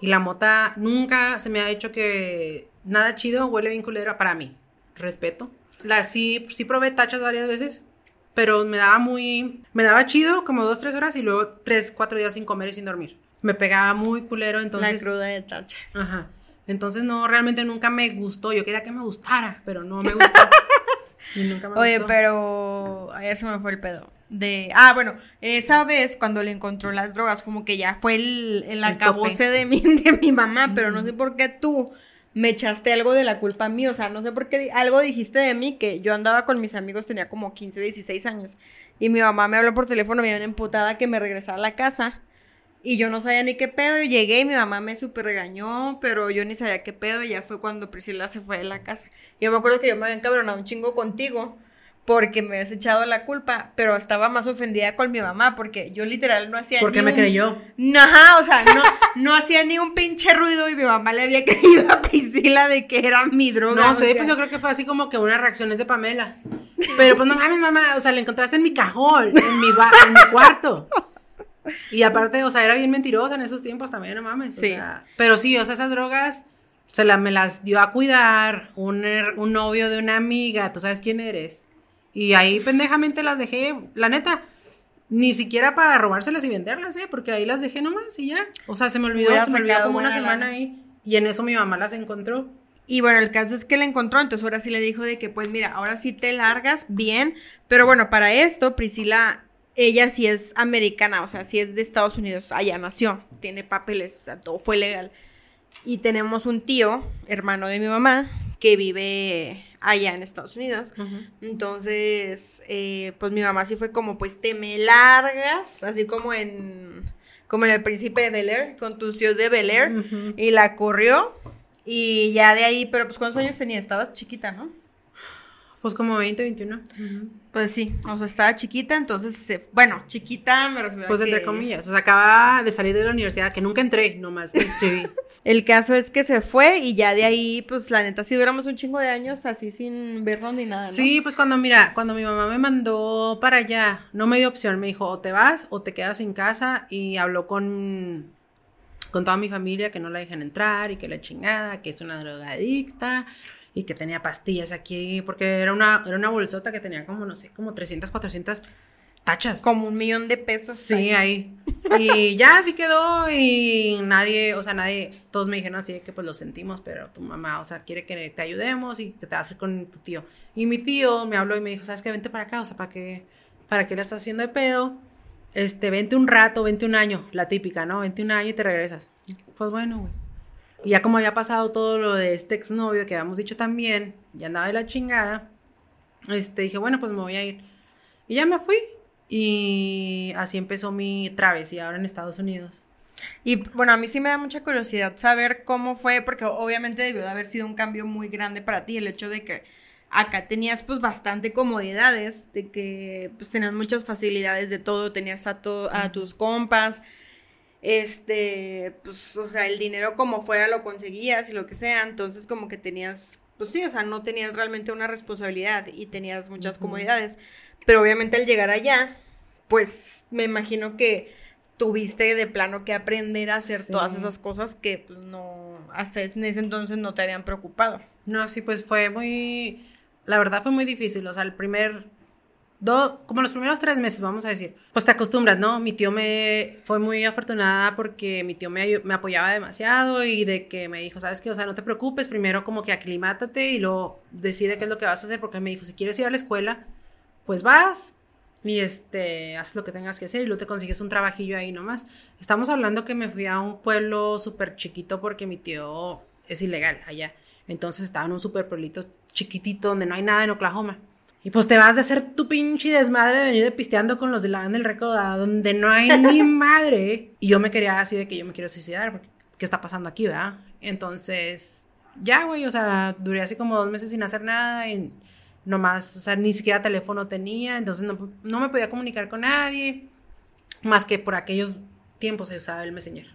Y la mota nunca se me ha hecho que nada chido, huele bien culera para mí. Respeto. La sí, sí probé tachas varias veces, pero me daba muy, me daba chido como dos, tres horas y luego tres, cuatro días sin comer y sin dormir. Me pegaba muy culero, entonces. La cruda de tacha. Ajá. Entonces, no, realmente nunca me gustó. Yo quería que me gustara, pero no me gustó. y nunca me Oye, pero a eso me fue el pedo. De, ah, bueno, esa vez cuando le encontró las drogas, como que ya fue el, el, acabose de mi, de mi mamá, pero no sé por qué tú me echaste algo de la culpa a mí, o sea, no sé por qué algo dijiste de mí que yo andaba con mis amigos, tenía como 15, 16 años, y mi mamá me habló por teléfono, me habían emputada que me regresara a la casa, y yo no sabía ni qué pedo. Y llegué y mi mamá me súper regañó, pero yo ni sabía qué pedo. Y ya fue cuando Priscila se fue de la casa. Yo me acuerdo que yo me había encabronado un chingo contigo porque me habías echado la culpa, pero estaba más ofendida con mi mamá porque yo literal no hacía ¿Por qué me creyó? Ajá, o sea, no, no hacía ni un pinche ruido y mi mamá le había creído a Priscila de que era mi droga. No sé, pues yo creo que fue así como que una reacción de Pamela. Pero pues no mames, mamá, o sea, la encontraste en mi cajón, en mi, en mi cuarto. Y aparte, o sea, era bien mentirosa en esos tiempos también, no mames. Sí. pero sí, o sea, esas drogas se la, me las dio a cuidar un, un novio de una amiga, tú sabes quién eres. Y ahí pendejamente las dejé, la neta, ni siquiera para robárselas y venderlas, ¿eh? Porque ahí las dejé nomás y ya. O sea, se me olvidó, se me olvidó como una semana ahí. Y en eso mi mamá las encontró. Y bueno, el caso es que la encontró, entonces ahora sí le dijo de que, pues mira, ahora sí te largas bien. Pero bueno, para esto, Priscila ella sí es americana, o sea, sí es de Estados Unidos, allá nació, tiene papeles, o sea, todo fue legal. Y tenemos un tío, hermano de mi mamá, que vive allá en Estados Unidos. Entonces, eh, pues mi mamá sí fue como, pues te me largas, así como en, como en el príncipe de Bel Air, con tus tíos de Bel Air, y la corrió. Y ya de ahí, pero pues ¿cuántos años tenía? Estabas chiquita, ¿no? Pues como 20, 21. Pues sí, o sea, estaba chiquita, entonces, bueno, chiquita me refiero Pues entre comillas, o sea, acaba de salir de la universidad, que nunca entré, nomás me inscribí. El caso es que se fue y ya de ahí, pues la neta, si duramos un chingo de años así sin vernos ni nada, ¿no? Sí, pues cuando, mira, cuando mi mamá me mandó para allá, no me dio opción, me dijo, o te vas o te quedas en casa y habló con con toda mi familia que no la dejan entrar y que la chingada, que es una drogadicta y que tenía pastillas aquí, porque era una, era una bolsota que tenía como, no sé, como 300, 400 tachas. Como un millón de pesos. Sí, ahí. Y ya así quedó y nadie, o sea, nadie, todos me dijeron así que pues lo sentimos, pero tu mamá, o sea, quiere que te ayudemos y que te vas a hacer con tu tío. Y mi tío me habló y me dijo, ¿sabes qué? Vente para acá, o sea, ¿para qué, para qué le estás haciendo de pedo? Este, vente un rato, vente un año, la típica, ¿no? Vente un año y te regresas. Pues bueno, güey. Y ya como había pasado todo lo de este exnovio que habíamos dicho también, ya andaba de la chingada, este, dije, bueno, pues me voy a ir. Y ya me fui. Y así empezó mi travesía ahora en Estados Unidos. Y bueno, a mí sí me da mucha curiosidad saber cómo fue, porque obviamente debió de haber sido un cambio muy grande para ti, el hecho de que acá tenías pues bastante comodidades, de que pues tenías muchas facilidades de todo, tenías a, a tus compas, este, pues, o sea, el dinero como fuera lo conseguías y lo que sea, entonces como que tenías, pues sí, o sea, no tenías realmente una responsabilidad y tenías muchas comodidades, pero obviamente al llegar allá, pues me imagino que tuviste de plano que aprender a hacer todas esas cosas que pues, no, hasta en ese entonces no te habían preocupado. No, sí, pues fue muy, la verdad fue muy difícil, o sea, el primer como los primeros tres meses, vamos a decir, pues te acostumbras, ¿no? Mi tío me fue muy afortunada porque mi tío me, me apoyaba demasiado y de que me dijo, ¿sabes qué? O sea, no te preocupes, primero como que aclimátate y luego decide qué es lo que vas a hacer porque me dijo, si quieres ir a la escuela, pues vas y este, haz lo que tengas que hacer y luego te consigues un trabajillo ahí nomás. Estamos hablando que me fui a un pueblo súper chiquito porque mi tío es ilegal allá. Entonces estaba en un súper pueblito chiquitito donde no hay nada en Oklahoma. Y pues te vas a hacer tu pinche desmadre de venir de pisteando con los de la banda del recoda, donde no hay ni madre. Y yo me quería así de que yo me quiero suicidar, porque ¿qué está pasando aquí, verdad? Entonces, ya, güey, o sea, duré así como dos meses sin hacer nada y nomás, o sea, ni siquiera teléfono tenía, entonces no, no me podía comunicar con nadie, más que por aquellos tiempos se usaba el Messenger.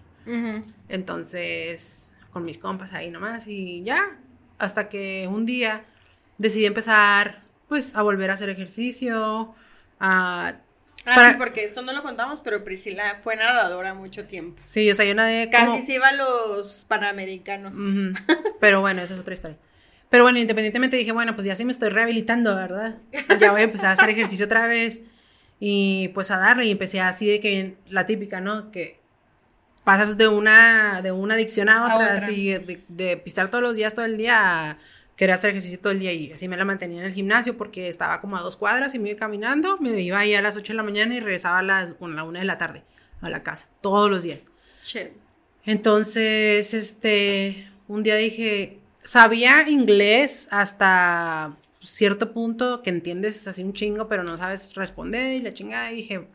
Entonces, con mis compas ahí nomás y ya, hasta que un día decidí empezar pues a volver a hacer ejercicio, a... Ah, sí, porque esto no lo contamos, pero Priscila fue nadadora mucho tiempo. Sí, o sea, yo nadé Casi se iba a los Panamericanos. Pero bueno, esa es otra historia. Pero bueno, independientemente dije, bueno, pues ya sí me estoy rehabilitando, ¿verdad? Ya voy a empezar a hacer ejercicio otra vez. Y pues a darle, y empecé así de que la típica, ¿no? Que pasas de una, de una adicción a otra, así de, de, pisar todos los días, todo el día, a quería hacer ejercicio todo el día y así me la mantenía en el gimnasio porque estaba como a dos cuadras y me iba caminando, me iba ahí a las 8 de la mañana y regresaba a las a la 1 de la tarde a la casa, todos los días. Entonces, este, un día dije, sabía inglés hasta cierto punto que entiendes así un chingo, pero no sabes responder y la chingada y dije,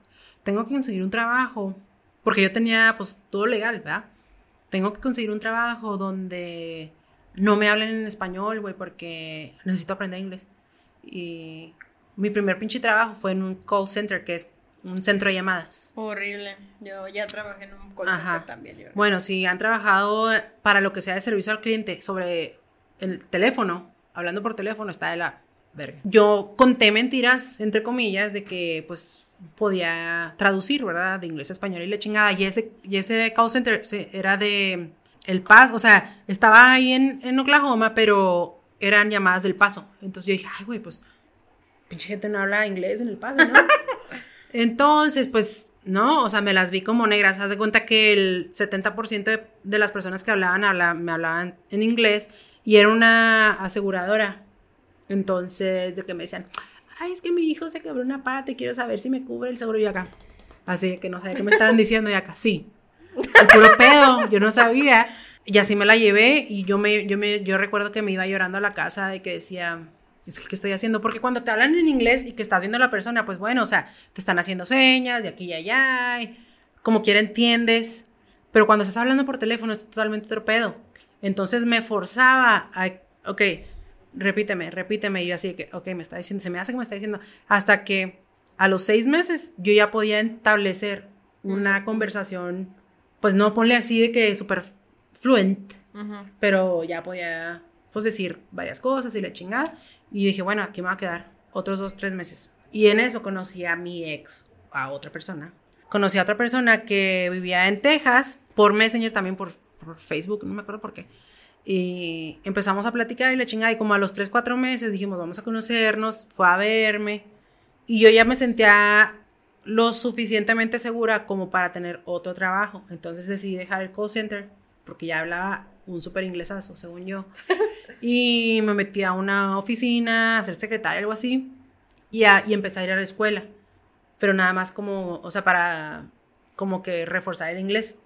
tengo que conseguir un trabajo, porque yo tenía pues todo legal, ¿verdad? Tengo que conseguir un trabajo donde no me hablen en español, güey, porque necesito aprender inglés. Y mi primer pinche trabajo fue en un call center, que es un centro de llamadas. Horrible. Yo ya trabajé en un call center también. Bueno, si han trabajado para lo que sea de servicio al cliente sobre el teléfono, hablando por teléfono, está de la verga. Yo conté mentiras, entre comillas, de que pues podía traducir, ¿verdad? De inglés a español y la chingada. Y ese, y ese call center era de el Paso, o sea, estaba ahí en, en Oklahoma, pero eran llamadas del Paso. Entonces yo dije, ay, güey, pues, pinche gente no habla inglés en el Paso, ¿no? Entonces, pues, no, o sea, me las vi como negras. Haz de cuenta que el 70% de, las personas que hablaban me hablaban en inglés y era una aseguradora. Entonces, de que me decían, ay, es que mi hijo se quebró una pata y quiero saber si me cubre el seguro y acá. Así que no sabía qué me estaban diciendo y acá, sí, el puro pedo, yo no sabía. Y así me la llevé y yo me, yo me, yo recuerdo que me iba llorando a la casa de que decía, es que ¿qué estoy haciendo? Porque cuando te hablan en inglés y que estás viendo a la persona, pues bueno, o sea, te están haciendo señas de aquí y allá, como quiera entiendes, pero cuando estás hablando por teléfono es totalmente otro pedo. Entonces me forzaba a, ok, repíteme, repíteme, y yo así que, ok, me está diciendo, se me hace que me está diciendo, hasta que a los seis meses yo ya podía establecer una conversación pues no ponle así de que súper fluent, pero ya podía, pues decir varias cosas y la chingada. Y dije, bueno, aquí me va a quedar otros dos, tres meses. Y en eso conocí a mi ex, a otra persona. Conocí a otra persona que vivía en Texas, por Messenger también, por, por Facebook, no me acuerdo por qué. Y empezamos a platicar y la chingada. Y como a los tres, cuatro meses dijimos, vamos a conocernos. Fue a verme. Y yo ya me sentía lo suficientemente segura como para tener otro trabajo. Entonces decidí dejar el call center porque ya hablaba un súper inglesazo, según yo. Y me metí a una oficina, a ser secretaria, algo así, y, y empecé a ir a la escuela. Pero nada más como, o sea, para como que reforzar el inglés.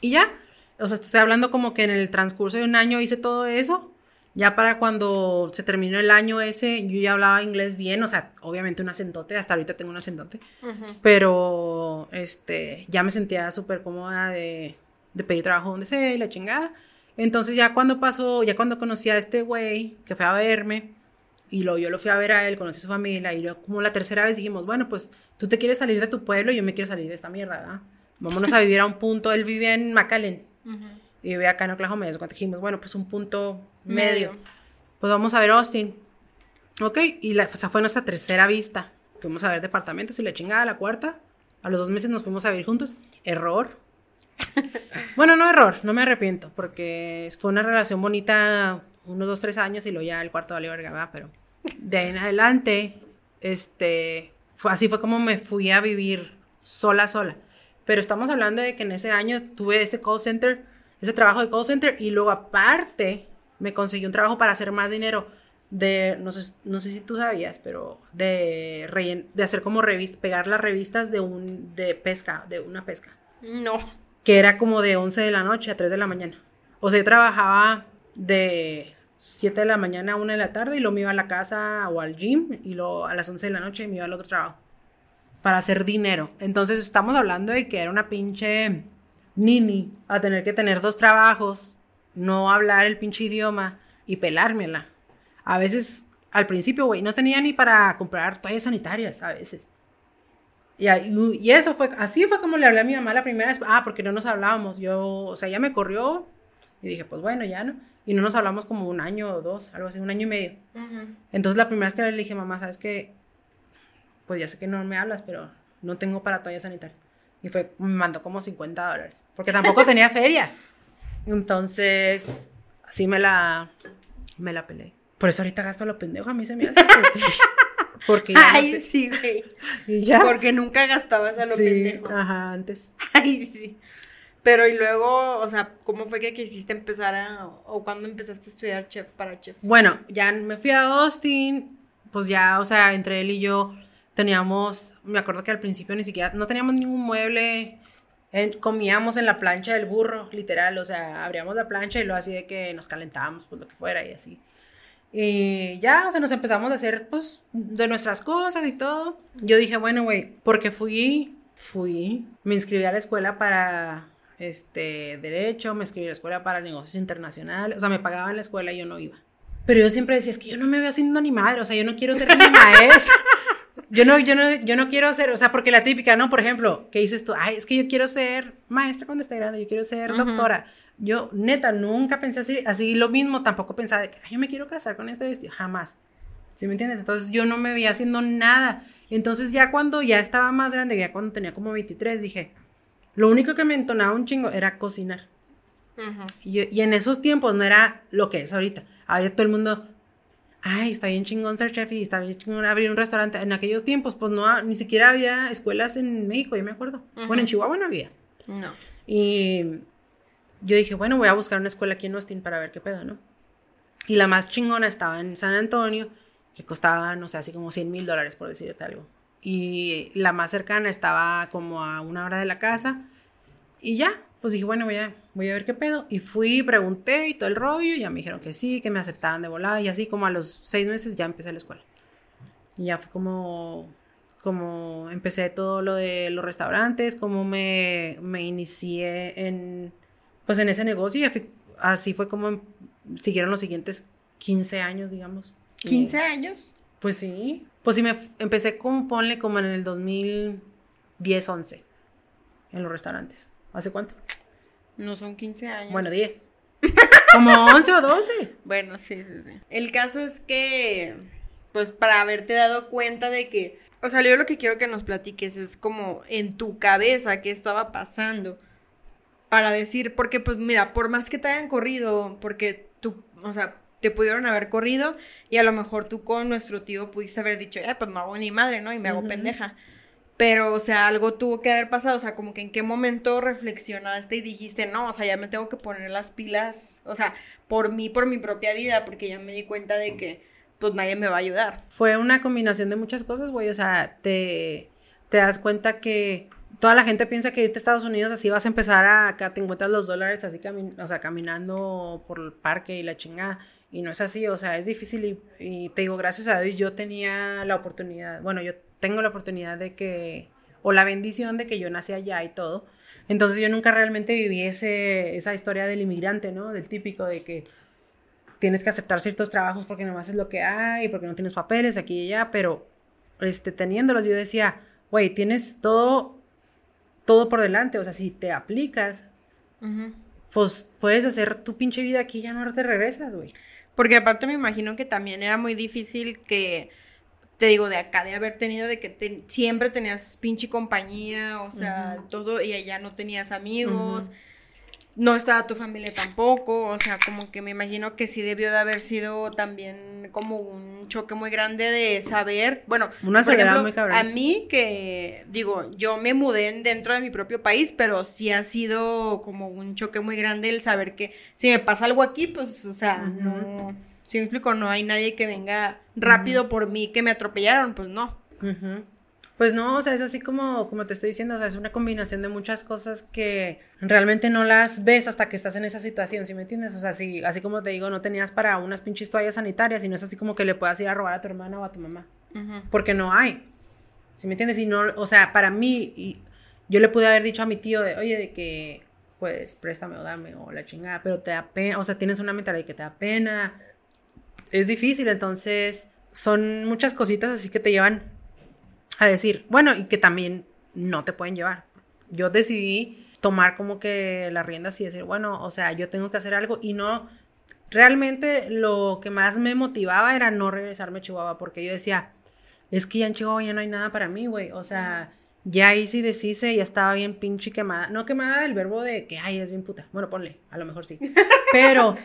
Y ya, o sea, estoy hablando como que en el transcurso de un año hice todo eso ya para cuando se terminó el año ese, yo ya hablaba inglés bien, o sea, obviamente un acentote, hasta ahorita tengo un acentote, pero este, ya me sentía súper cómoda de, de, pedir trabajo donde sea y la chingada. Entonces ya cuando pasó, ya cuando conocí a este güey que fue a verme, y lo, yo lo fui a ver a él, conocí a su familia, y yo, como la tercera vez dijimos, bueno, pues tú te quieres salir de tu pueblo y yo me quiero salir de esta mierda, ¿verdad? Vámonos a vivir a un punto, él vivía en McAllen y vivía acá en Oklahoma. Y cuando dijimos, bueno, pues un punto medio. Pues vamos a ver Austin. Ok, y la, o sea, fue nuestra tercera vista. Fuimos a ver departamentos y la chingada, la cuarta. A los dos meses nos fuimos a vivir juntos. Error. bueno, no error, no me arrepiento, porque fue una relación bonita unos dos, tres años y luego ya el cuarto valió verga, pero de ahí en adelante este, fue, así fue como me fui a vivir sola, sola. Pero estamos hablando de que en ese año tuve ese call center, ese trabajo de call center y luego aparte me conseguí un trabajo para hacer más dinero de, no sé, no sé si tú sabías, pero de, de hacer como pegar las revistas de, un, de pesca, de una pesca. No. Que era como de 11 de la noche a 3 de la mañana. O sea, yo trabajaba de 7 de la mañana a 1 de la tarde y luego me iba a la casa o al gym y luego a las 11 de la noche me iba al otro trabajo para hacer dinero. Entonces estamos hablando de que era una pinche nini a tener que tener dos trabajos, no hablar el pinche idioma y pelármela. A veces, al principio, güey, no tenía ni para comprar toallas sanitarias, a veces. Y, y, eso fue, así fue como le hablé a mi mamá la primera vez. Ah, porque no nos hablábamos. Yo, o sea, ella me corrió y dije, pues bueno, ya no. Y no nos hablamos como un año o dos, algo así, un año y medio. Entonces la primera vez que le dije, mamá, ¿sabes qué? Pues ya sé que no me hablas, pero no tengo para toallas sanitarias. Y fue, me mandó como 50 dólares. Porque tampoco tenía feria. Entonces, así me la, me la peleé. Por eso ahorita gasto lo pendejo, a mí se me hace porque... porque Ay, sí, güey. ¿Y ya? Porque nunca gastabas a lo pendejo. Ajá, antes. Ay, sí. Pero y luego, o sea, ¿cómo fue que quisiste empezar a, o cuándo empezaste a estudiar chef para chef? Bueno, ya me fui a Austin, pues ya, o sea, entre él y yo teníamos, me acuerdo que al principio ni siquiera, no teníamos ningún mueble, comíamos en la plancha del burro, literal, o sea, abríamos la plancha y lo así de que nos calentábamos, pues lo que fuera y así. Y ya, o sea, nos empezamos a hacer, pues, de nuestras cosas y todo. Yo dije, bueno, güey, porque fui, fui, me inscribí a la escuela para, este, Derecho, me inscribí a la escuela para negocios internacionales, o sea, me pagaban la escuela y yo no iba. Pero yo siempre decía, es que yo no me veo haciendo ni madre, o sea, yo no quiero ser ni maestra. Yo no, yo no, yo no quiero ser, o sea, porque la típica, ¿no? Por ejemplo, ¿qué dices tú? Ay, es que yo quiero ser maestra cuando esté grande, yo quiero ser doctora. Yo, neta, nunca pensé así, así lo mismo, tampoco pensaba de que, ay, yo me quiero casar con este vestido, jamás. ¿Sí me entiendes? Entonces yo no me veía haciendo nada. Entonces ya cuando ya estaba más grande, ya cuando tenía como 23, dije, lo único que me entonaba un chingo era cocinar. y, y, en esos tiempos no era lo que es ahorita. Ahora todo el mundo, ay, está bien chingón ser chef y está bien chingón abrir un restaurante. En aquellos tiempos, pues no, ni siquiera había escuelas en México, yo me acuerdo. Bueno, en Chihuahua no había. No. Y yo dije, bueno, voy a buscar una escuela aquí en Austin para ver qué pedo, ¿no? Y la más chingona estaba en San Antonio, que costaba, no sé, así como 100 mil dólares, por decirte algo. Y la más cercana estaba como a una hora de la casa. Y ya, pues dije, bueno, voy a, voy a ver qué pedo. Y fui, pregunté y todo el rollo. Y ya me dijeron que sí, que me aceptaban de volada. Y así como a los seis meses ya empecé la escuela. Y ya fue como, como empecé todo lo de los restaurantes, como me, me inicié en pues en ese negocio y así fue como siguieron los siguientes 15 años, digamos. ¿15 años? Pues sí. Pues sí, me empecé como, ponle como en el 2010, 11, en los restaurantes. ¿Hace cuánto? No son 15 años. Bueno, 10. como 11 o 12. Bueno, sí, sí, sí. El caso es que, pues para haberte dado cuenta de que, o sea, yo lo que quiero que nos platiques es como en tu cabeza qué estaba pasando para decir, porque pues mira, por más que te hayan corrido, porque tú, o sea, te pudieron haber corrido y a lo mejor tú con nuestro tío pudiste haber dicho, ya, pues no hago ni madre, ¿no? Y me hago pendeja. Pero, o sea, algo tuvo que haber pasado, o sea, como que en qué momento reflexionaste y dijiste, no, o sea, ya me tengo que poner las pilas, o sea, por mí, por mi propia vida, porque ya me di cuenta de que, pues nadie me va a ayudar. Fue una combinación de muchas cosas, güey, o sea, te, te das cuenta que toda la gente piensa que irte a Estados Unidos así vas a empezar a acá te encuentras los dólares así o sea, caminando por el parque y la chingada y no es así, o sea, es difícil y, te digo, gracias a Dios yo tenía la oportunidad, bueno, yo tengo la oportunidad de que, o la bendición de que yo nací allá y todo, entonces yo nunca realmente viví esa historia del inmigrante, ¿no? Del típico de que tienes que aceptar ciertos trabajos porque nomás es lo que hay, porque no tienes papeles aquí y allá, pero este, teniéndolos yo decía, güey, tienes todo todo por delante. O sea, si te aplicas, pues puedes hacer tu pinche vida aquí y ya no te regresas, güey. Porque aparte me imagino que también era muy difícil que, te digo, de acá, de haber tenido, de que siempre tenías pinche compañía, o sea, todo, y allá no tenías amigos. no estaba tu familia tampoco, o sea, como que me imagino que sí debió de haber sido también como un choque muy grande de saber, bueno, Una por ejemplo, muy cabrón. a mí que digo, yo me mudé en- dentro de mi propio país, pero sí ha sido como un choque muy grande el saber que si me pasa algo aquí, pues, o sea, no, si me explico, no hay nadie que venga rápido por mí que me atropellaron, pues no. Pues no, o sea, es así como, como te estoy diciendo, o sea, es una combinación de muchas cosas que realmente no las ves hasta que estás en esa situación, ¿sí me entiendes? O sea, si, así como te digo, no tenías para unas pinches toallas sanitarias y no es así como que le puedas ir a robar a tu hermana o a tu mamá, porque no hay, ¿sí me entiendes? Y no, o sea, para mí, y yo le pude haber dicho a mi tío, de, oye, de que, pues, préstame o dame o la chingada, pero te da pena, o sea, tienes una mentalidad de que te da pena, es difícil, entonces son muchas cositas así que te llevan a decir, bueno, y que también no te pueden llevar. Yo decidí tomar como que las riendas y decir, bueno, o sea, yo tengo que hacer algo y no, realmente lo que más me motivaba era no regresarme a Chihuahua, porque yo decía, es que ya en Chihuahua ya no hay nada para mí, güey, o sea, ya ahí sí deshice, ya estaba bien pinche quemada, no quemada del verbo de que, ay, es bien puta, bueno, ponle, a lo mejor sí, pero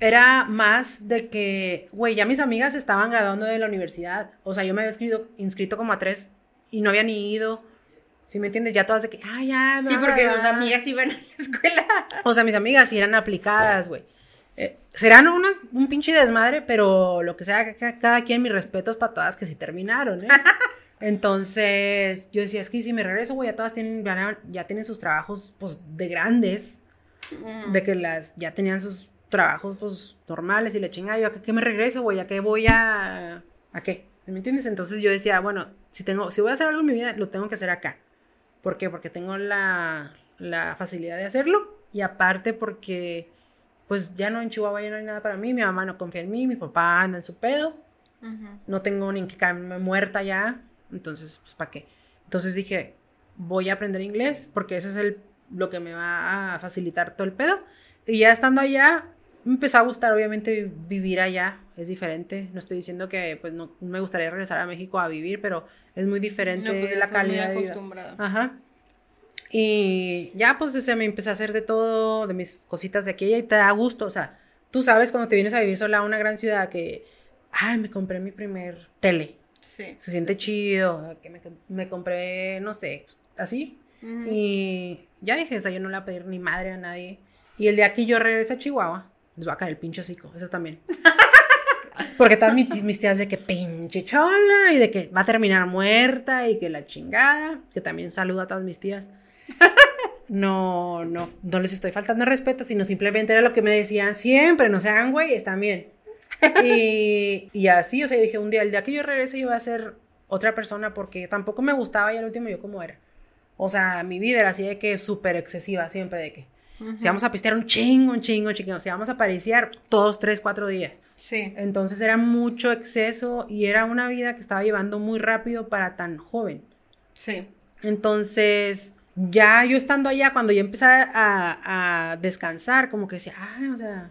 era más de que, güey, ya mis amigas estaban graduando de la universidad. O sea, yo me había inscrito, inscrito como a tres y no había ni ido. ¿Sí me entiendes? Ya todas de que, ah, ya. me Sí, porque graduar". amigas iban a la escuela. O sea, mis amigas sí eran aplicadas, güey. Eh, serán una- un pinche desmadre, pero lo que sea, ca- cada quien mis respetos para todas que sí terminaron, ¿eh? Entonces, yo decía, es que si me regreso, güey, ya todas tienen, ya, ya tienen sus trabajos, pues, de grandes de que las ya tenían sus trabajos pues normales y la chingada, yo a qué, me regreso, güey, a qué voy a a qué, ¿me entiendes? Entonces yo decía, bueno, si tengo si voy a hacer algo en mi vida, lo tengo que hacer acá. ¿Por qué? Porque tengo la la facilidad de hacerlo y aparte porque pues ya no en Chihuahua ya no hay nada para mí, mi mamá no confía en mí, mi papá anda en su pedo, no tengo ni que caerme muerta ya, entonces, pues, ¿para qué? Entonces dije, voy a aprender inglés porque eso es el, lo que me va a facilitar todo el pedo. Y ya estando allá, me empezó a gustar, obviamente, vi- vivir allá es diferente. No estoy diciendo que, pues, no me gustaría regresar a México a vivir, pero es muy diferente No, pues, la estás muy calidad de vida. acostumbrada. Ajá. Y ya, pues, o sea, me empecé a hacer de todo, de mis cositas de aquí y te da gusto. O sea, tú sabes cuando te vienes a vivir sola a una gran ciudad que, ay, me compré mi primer tele. Sí. Se siente chido, que me, me compré, no sé, así. Ujú. Y ya dije, o sea, yo no le voy a pedir ni madre a nadie. Y el día que yo regrese a Chihuahua, les va a caer el pinche hocico, eso también. Porque todas mis, mis tías de que pinche chola y de que va a terminar muerta y que la chingada, que también saluda a todas mis tías. No, no, no les estoy faltando respeto, sino simplemente era lo que me decían siempre, no se hagan güey, están bien. Y, y así, o sea, dije, un día, el día que yo regrese yo voy a ser otra persona porque tampoco me gustaba ya el último yo como era. O sea, mi vida era así de que súper excesiva, siempre de que si vamos a pistear un chingo, un chingo, un chingo, si vamos a pariciar todos tres, cuatro días. Sí. Entonces era mucho exceso y era una vida que estaba llevando muy rápido para tan joven. Sí. Entonces, ya yo estando allá, cuando yo empecé a, a descansar, como que decía, ah, o sea,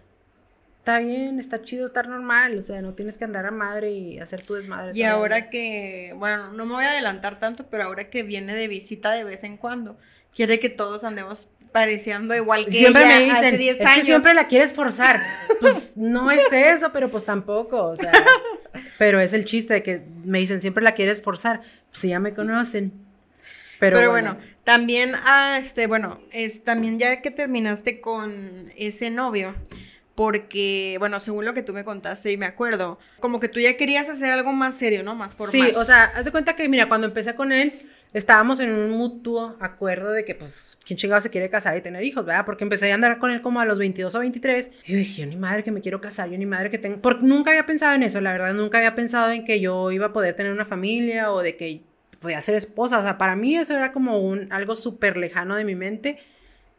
está bien, está chido estar normal, o sea, no tienes que andar a madre y hacer tu desmadre. Y ahora que, bueno, no me voy a adelantar tanto, pero ahora que viene de visita de vez en cuando, quiere que todos andemos pareciendo igual que Siempre ella me dicen, hace 10 es años. que siempre la quieres forzar. Pues no es eso, pero pues tampoco, o sea, pero es el chiste de que me dicen, siempre la quieres forzar. Pues ya me conocen. Pero, Pero, bueno, también, ah, este, bueno, es también ya que terminaste con ese novio, porque, bueno, según lo que tú me contaste y me acuerdo, como que tú ya querías hacer algo más serio, ¿no? Más formal. Sí, o sea, haz de cuenta que, mira, cuando empecé con él, estábamos en un mutuo acuerdo de que, pues, ¿quién chingado se quiere casar y tener hijos, verdad? Porque empecé a andar con él como a los 22 o 23. Y yo dije, yo ni madre que me quiero casar, yo ni madre que tengo. Porque nunca había pensado en eso, la verdad, nunca había pensado en que yo iba a poder tener una familia o de que podía ser esposa. O sea, para mí eso era como un, algo súper lejano de mi mente.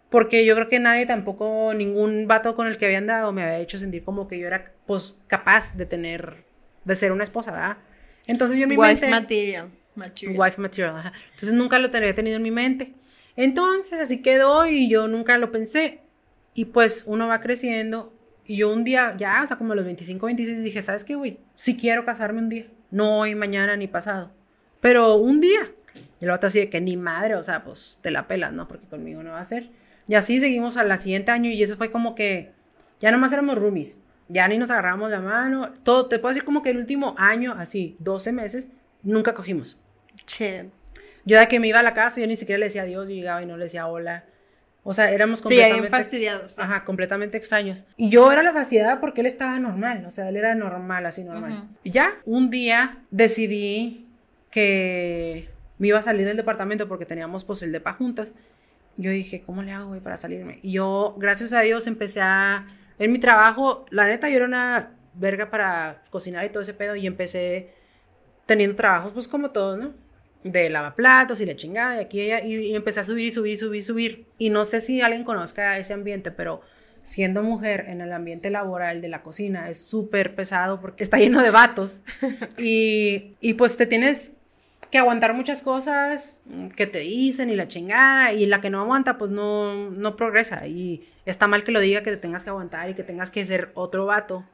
Porque yo creo que nadie tampoco, ningún vato con el que había andado me había hecho sentir como que yo era, pues, capaz de tener, de ser una esposa, ¿verdad? Entonces yo en mi Wife mente... material. Material. Wife material, ajá. Entonces nunca lo tenía tenido en mi mente. Entonces así quedó y yo nunca lo pensé. Y pues uno va creciendo. Y yo un día, ya, o sea, como a los 25, 26, dije, ¿sabes qué, güey? Sí quiero casarme un día. No hoy, mañana, ni pasado. Pero un día. Y otro así de que ni madre, o sea, pues te la pelas, ¿no? Porque conmigo no va a ser. Y así seguimos al siguiente año y eso fue como que ya nomás éramos roomies, ya ni nos agarramos la mano, todo, te puedo decir como que el último año, así, 12 meses, nunca cogimos. Che. Yo de que me iba a la casa, yo ni siquiera le decía adiós, yo llegaba y no le decía hola. O sea, éramos completamente... Sí, fastidiados. Ajá, completamente extraños. Y yo era la fastidiada porque él estaba normal, o sea, él era normal, así normal. Y ya, un día decidí que me iba a salir del departamento porque teníamos pues el depa juntas. Yo dije, ¿cómo le hago, güey, para salirme? Y yo, gracias a Dios, empecé a... En mi trabajo, la neta, yo era una verga para cocinar y todo ese pedo y empecé teniendo trabajos pues como todos, ¿no? De lavaplatos y la chingada de aquí y allá, y, empecé a subir y subir y subir y subir. Y no sé si alguien conozca ese ambiente, pero siendo mujer en el ambiente laboral de la cocina es súper pesado porque está lleno de vatos. y, y pues te tienes que aguantar muchas cosas que te dicen y la chingada, y la que no aguanta, pues no, no progresa. Y está mal que lo diga que te tengas que aguantar y que tengas que ser otro vato.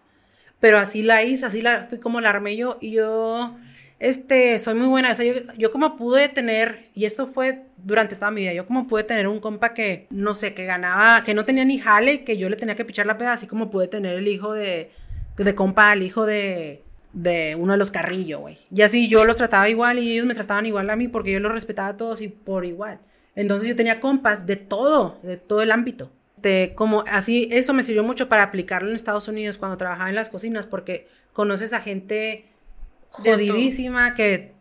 Pero así la hice, así la fui como la armé yo, y yo este, soy muy buena. O sea, yo, yo, como pude tener, y esto fue durante toda mi vida, yo como pude tener un compa que, no sé, que ganaba, que no tenía ni jale, que yo le tenía que pichar la peda, así como pude tener el hijo de, de compa, el hijo de, de uno de los carrillos, güey. Y así yo los trataba igual y ellos me trataban igual a mí porque yo los respetaba a todos y por igual. Entonces yo tenía compas de todo, de todo el ámbito. De, como así, eso me sirvió mucho para aplicarlo en Estados Unidos cuando trabajaba en las cocinas porque conoces a gente jodidísima que,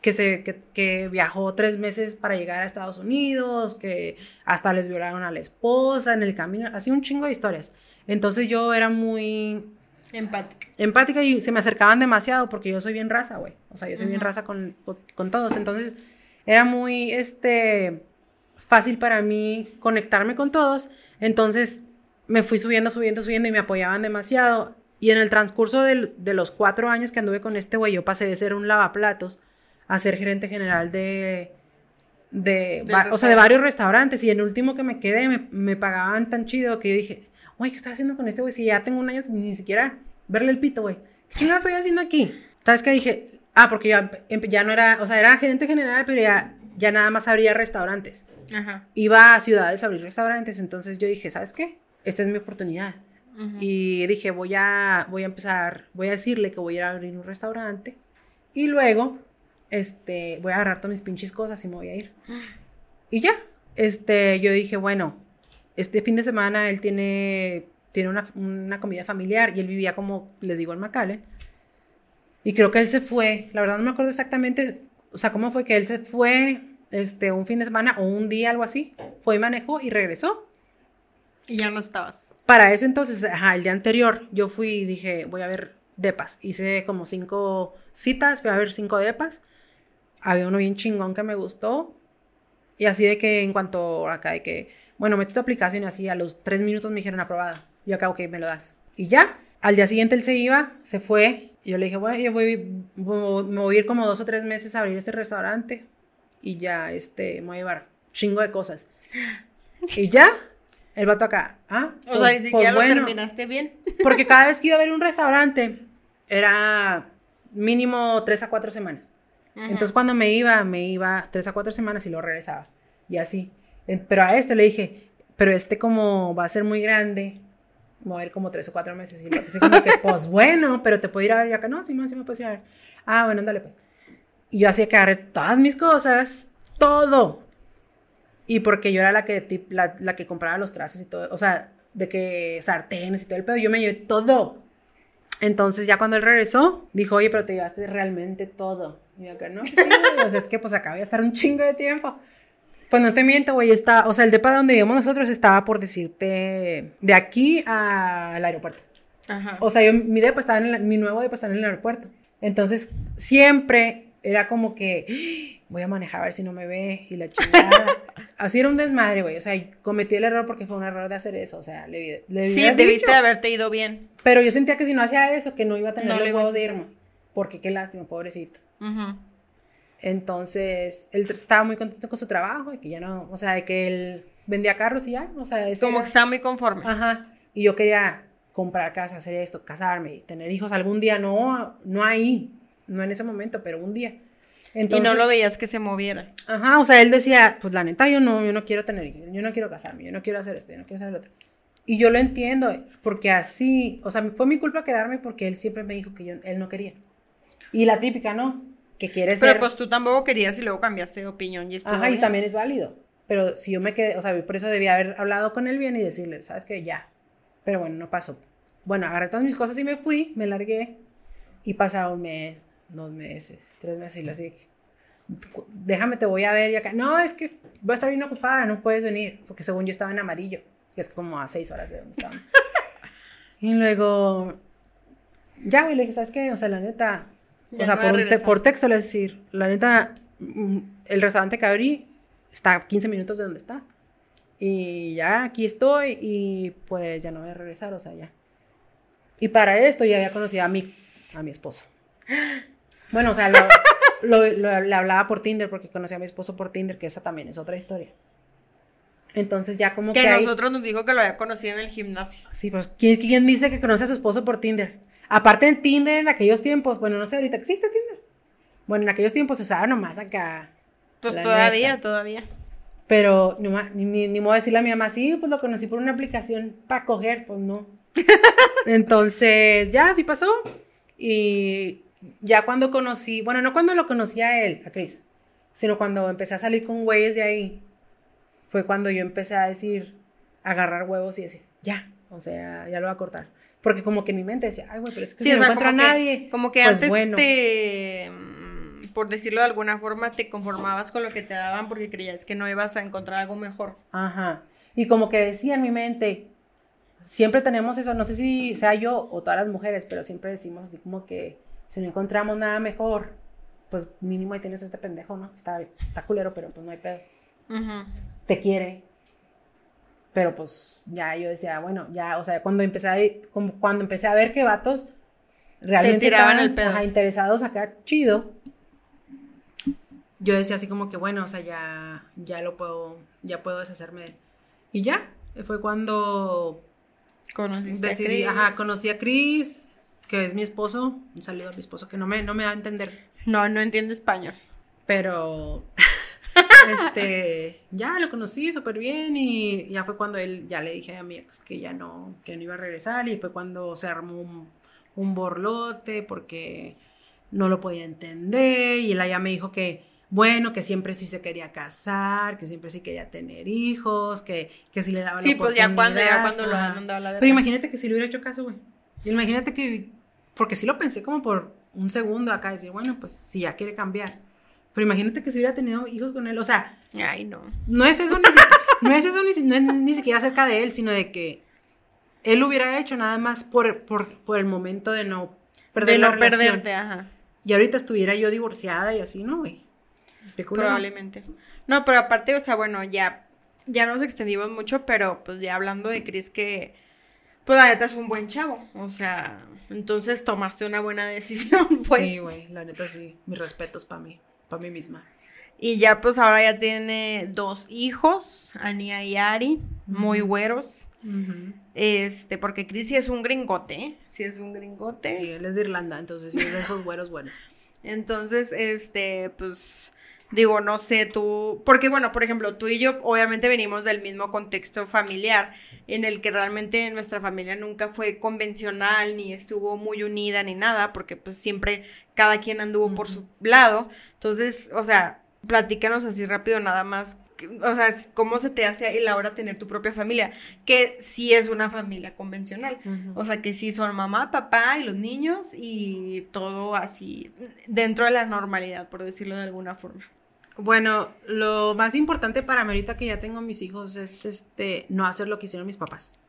que, se, que, viajó tres meses para llegar a Estados Unidos, que hasta les violaron a la esposa en el camino, así un chingo de historias. Entonces yo era muy... Empática. Empática y se me acercaban demasiado porque yo soy bien raza, güey. O sea, yo soy bien raza con, con, todos. Entonces era muy, este, fácil para mí conectarme con todos. Entonces me fui subiendo, subiendo, subiendo y me apoyaban demasiado. Y en el transcurso de, los cuatro años que anduve con este güey, yo pasé de ser un lavaplatos a ser gerente general de, de, o sea, de varios restaurantes. Y el último que me quedé me, pagaban tan chido que yo dije, güey, ¿qué estás haciendo con este güey? Si ya tengo un año ni siquiera verle el pito, güey. ¿Qué no estoy haciendo aquí? ¿Sabes qué dije? Ah, porque ya, ya no era, o sea, era gerente general, pero ya, ya nada más abría restaurantes. Ajá. Iba a ciudades a abrir restaurantes. Entonces yo dije, ¿sabes qué? Esta es mi oportunidad. Y dije, voy a, voy a empezar, voy a decirle que voy a ir a abrir un restaurante y luego, este, voy a agarrar todas mis pinches cosas y me voy a ir. Y ya, este, yo dije, bueno, este fin de semana él tiene, tiene una, una comida familiar y él vivía como, les digo, en McAllen. Y creo que él se fue, la verdad no me acuerdo exactamente, o sea, cómo fue que él se fue, este, un fin de semana o un día, algo así, fue y manejó y regresó. Y ya no estabas. Para eso entonces, ajá, el día anterior yo fui y dije, voy a ver depas. Hice como cinco citas, fui a ver cinco depas. Había uno bien chingón que me gustó. Y así de que en cuanto acá de que, bueno, metí tu aplicación y así a los tres minutos me dijeron aprobada. Yo acá, ok, me lo das. Y ya, al día siguiente él se iba, se fue. Y yo le dije, bueno, yo voy, me voy a ir como dos o tres meses a abrir este restaurante. Y ya, este, me voy a llevar chingo de cosas. Y ya, el vato acá, ¿ah? o sea, pues, ni siquiera pues lo terminaste bien. Porque cada vez que iba a ver un restaurante, era mínimo tres a cuatro semanas. Entonces cuando me iba, me iba tres a cuatro semanas y lo regresaba. Y así. Pero a este le dije, pero este como va a ser muy grande, ir como tres o cuatro meses. Y lo que como que, pues bueno, pero te puedo ir a ver. Y acá, no, sí, sí me puedes ir a ver. Ah, bueno, ándale pues. Y yo hacía que agarré todas mis cosas, todo, y porque yo era la que, la, la, que compraba los trajes y todo, o sea, de que sartenes y todo el pedo, yo me llevé todo. Entonces ya cuando él regresó, dijo, oye, pero te llevaste realmente todo. Y yo acá, no, sí, o sea, es que pues acá voy a estar un chingo de tiempo. Pues no te miento, güey, está, o sea, el depa donde vivimos nosotros estaba por decirte de aquí al aeropuerto. Ajá. O sea, yo, mi depa estaba en mi nuevo depa estaba en el aeropuerto. Entonces, siempre era como que voy a manejar a ver si no me ve y la chingada. Así era un desmadre, güey. O sea, cometí el error porque fue un error de hacer eso. O sea, le, le Sí, debiste de haberte ido bien. Pero yo sentía que si no hacía eso, que no iba a tener no el huevo de irme. Porque qué lástima, pobrecito. Entonces, él estaba muy contento con su trabajo y que ya no, o sea, de que él vendía carros y ya, o sea, como que estaba muy conforme. Ajá. Y yo quería comprar casa, hacer esto, casarme y tener hijos algún día, no, no ahí, no en ese momento, pero un día. Y no lo veías que se moviera. Ajá, o sea, él decía, pues la neta, yo no, yo no quiero tener yo no quiero casarme, yo no quiero hacer esto, yo no quiero hacer lo otro. Y yo lo entiendo, porque así, o sea, fue mi culpa quedarme porque él siempre me dijo que yo, él no quería. Y la típica, ¿no? Que quiere ser... Pero pues tú tampoco querías y luego cambiaste de opinión y esto. Ajá, y también es válido. Pero si yo me quedé, o sea, por eso debía haber hablado con él bien y decirle, ¿sabes qué? Ya. Pero bueno, no pasó. Bueno, agarré todas mis cosas y me fui, me largué. Y pasaba un mes, dos meses, tres meses y le dije, déjame, te voy a ver. Y acá, no, es que voy a estar bien ocupada, no puedes venir. Porque según yo estaba en amarillo que es como a seis horas de donde estaban. y luego, ya, güey, le dije, ¿sabes qué? O sea, la neta, o sea, por, texto le decir, la neta, mm, el restaurante que abrí está a 15 minutos de donde está. Y ya aquí estoy y pues ya no voy a regresar, o sea, ya. Y para esto ya había conocido a mi, a mi esposo. Bueno, o sea, lo, le hablaba por Tinder porque conocí a mi esposo por Tinder, que esa también es otra historia. Entonces ya como que... Que nosotros nos dijo que lo había conocido en el gimnasio. Sí, pues ¿quién, dice que conoce a su esposo por Tinder? Aparte en Tinder en aquellos tiempos, bueno, no sé, ahorita existe Tinder. Bueno, en aquellos tiempos se usaba nomás acá. Pues todavía, todavía. Pero ni, ni, ni modo decirle a mi mamá, sí, pues lo conocí por una aplicación para coger, pues no. Entonces, ya, así pasó. Y ya cuando conocí, bueno, no cuando lo conocí a él, a Chris, sino cuando empecé a salir con güeyes de ahí, fue cuando yo empecé a decir, agarrar huevos y decir, ya, o sea, ya lo voy a cortar. Porque como que en mi mente decía, ay, güey, pero es que si no encuentro a nadie. Como que pues antes te, mm, por decirlo de alguna forma, te conformabas con lo que te daban porque creías que no ibas a encontrar algo mejor. Ajá. Y como que decía en mi mente, siempre tenemos eso, no sé si sea yo o todas las mujeres, pero siempre decimos así como que si no encontramos nada mejor, pues mínimo ahí tienes este pendejo, ¿no? Está, está culero, pero pues no hay pedo. Ajá te quiere. Pero pues ya yo decía, bueno, ya, o sea, cuando empecé a, cuando empecé a ver que vatos realmente estaban el pedo. interesados acá, chido, yo decía así como que, bueno, o sea, ya, ya lo puedo, ya puedo deshacerme de él. Y ya, fue cuando Conociste a Chris. Ajá, conocí a Chris, que es mi esposo, un saludo a mi esposo, que no me, no me va a entender. No, no entiende español. Pero este, ya lo conocí súper bien y ya fue cuando él, ya le dije a mi ex que ya no, que no iba a regresar y fue cuando se armó un, borlote porque no lo podía entender y él allá me dijo que, bueno, que siempre sí se quería casar, que siempre sí quería tener hijos, que, que sí le daba sí, la pues ya cuando, ya cuando lo mandado a la verdad. Pero imagínate que si le hubiera hecho caso, güey. Imagínate que, porque sí lo pensé como por un segundo acá, decir, bueno, pues si ya quiere cambiar pero imagínate que si hubiera tenido hijos con él, o sea. Ay, no. No es eso ni, no es eso ni, no es ni siquiera acerca de él, sino de que él hubiera hecho nada más por, por, por el momento de no perder de no perderte, ajá. Y ahorita estuviera yo divorciada y así, ¿no, güey? Probablemente. No, pero aparte, o sea, bueno, ya, ya nos extendimos mucho, pero pues ya hablando de Chris que, pues la neta es un buen chavo, o sea, entonces tomaste una buena decisión, pues. Sí, güey, la neta sí, mis respetos para mí para mí misma. Y ya pues ahora ya tiene dos hijos, Ania y Ari, muy güeros. Este, porque Chris sí es un gringote, ¿eh? Sí es un gringote. Sí, él es de Irlanda, entonces sí es de esos güeros buenos. entonces, este, pues, digo, no sé, tú, porque bueno, por ejemplo, tú y yo obviamente venimos del mismo contexto familiar, en el que realmente nuestra familia nunca fue convencional, ni estuvo muy unida, ni nada, porque pues siempre cada quien anduvo por su lado. Entonces, o sea, platícanos así rápido nada más. O sea, ¿cómo se te hace el ahora tener tu propia familia? Que sí es una familia convencional. O sea, que sí son mamá, papá y los niños y todo así dentro de la normalidad, por decirlo de alguna forma. Bueno, lo más importante para mí ahorita que ya tengo mis hijos es este no hacer lo que hicieron mis papás.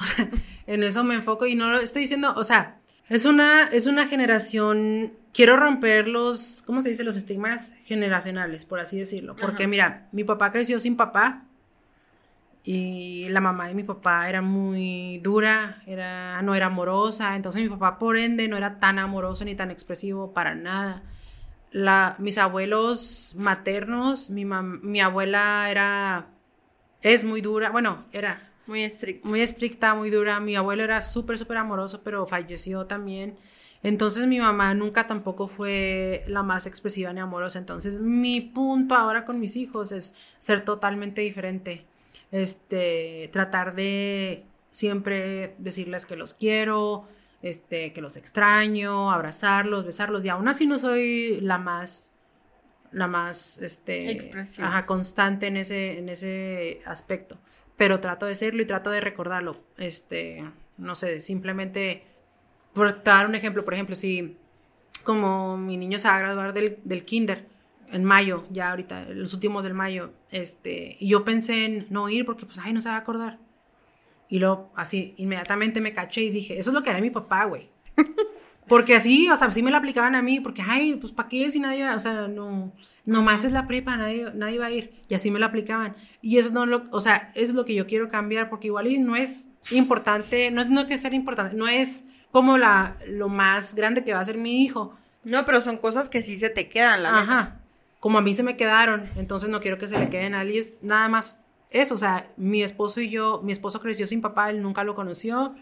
O sea, en eso me enfoco y no lo estoy diciendo, o sea, es una, es una generación, quiero romper los, ¿cómo se dice? Los estigmas generacionales, por así decirlo. Porque mira, mi papá creció sin papá y la mamá de mi papá era muy dura, era, no era amorosa, entonces mi papá por ende no era tan amoroso ni tan expresivo para nada. La, mis abuelos maternos, mi, mi abuela era, es muy dura, bueno, era Muy estricta. Muy estricta, muy dura. Mi abuelo era súper, súper amoroso, pero falleció también. Entonces mi mamá nunca tampoco fue la más expresiva ni amorosa. Entonces mi punto ahora con mis hijos es ser totalmente diferente. Este, tratar de siempre decirles que los quiero, este, que los extraño, abrazarlos, besarlos. Y aún así no soy la más, la más, este, ajá, constante en ese, en ese aspecto. Pero trato de serlo y trato de recordarlo. Este, no sé, simplemente por dar un ejemplo, por ejemplo, si como mi niño se va a graduar del, del kinder en mayo, ya ahorita, los últimos del mayo, este, y yo pensé en no ir porque pues, ay, no se va a acordar. Y luego, así, inmediatamente me caché y dije, eso es lo que hará mi papá, güey. Porque así, o sea, así me lo aplicaban a mí, porque, ay, pues, ¿para qué si nadie va? O sea, no, nomás es la prepa, nadie, nadie va a ir. Y así me lo aplicaban. Y eso no lo, o sea, es lo que yo quiero cambiar, porque igual y no es importante, no es no que ser importante, no es como la, lo más grande que va a ser mi hijo. No, pero son cosas que sí se te quedan, la Ajá. Como a mí se me quedaron, entonces no quiero que se le queden a alguien, nada más eso, o sea, mi esposo y yo, mi esposo creció sin papá, él nunca lo conoció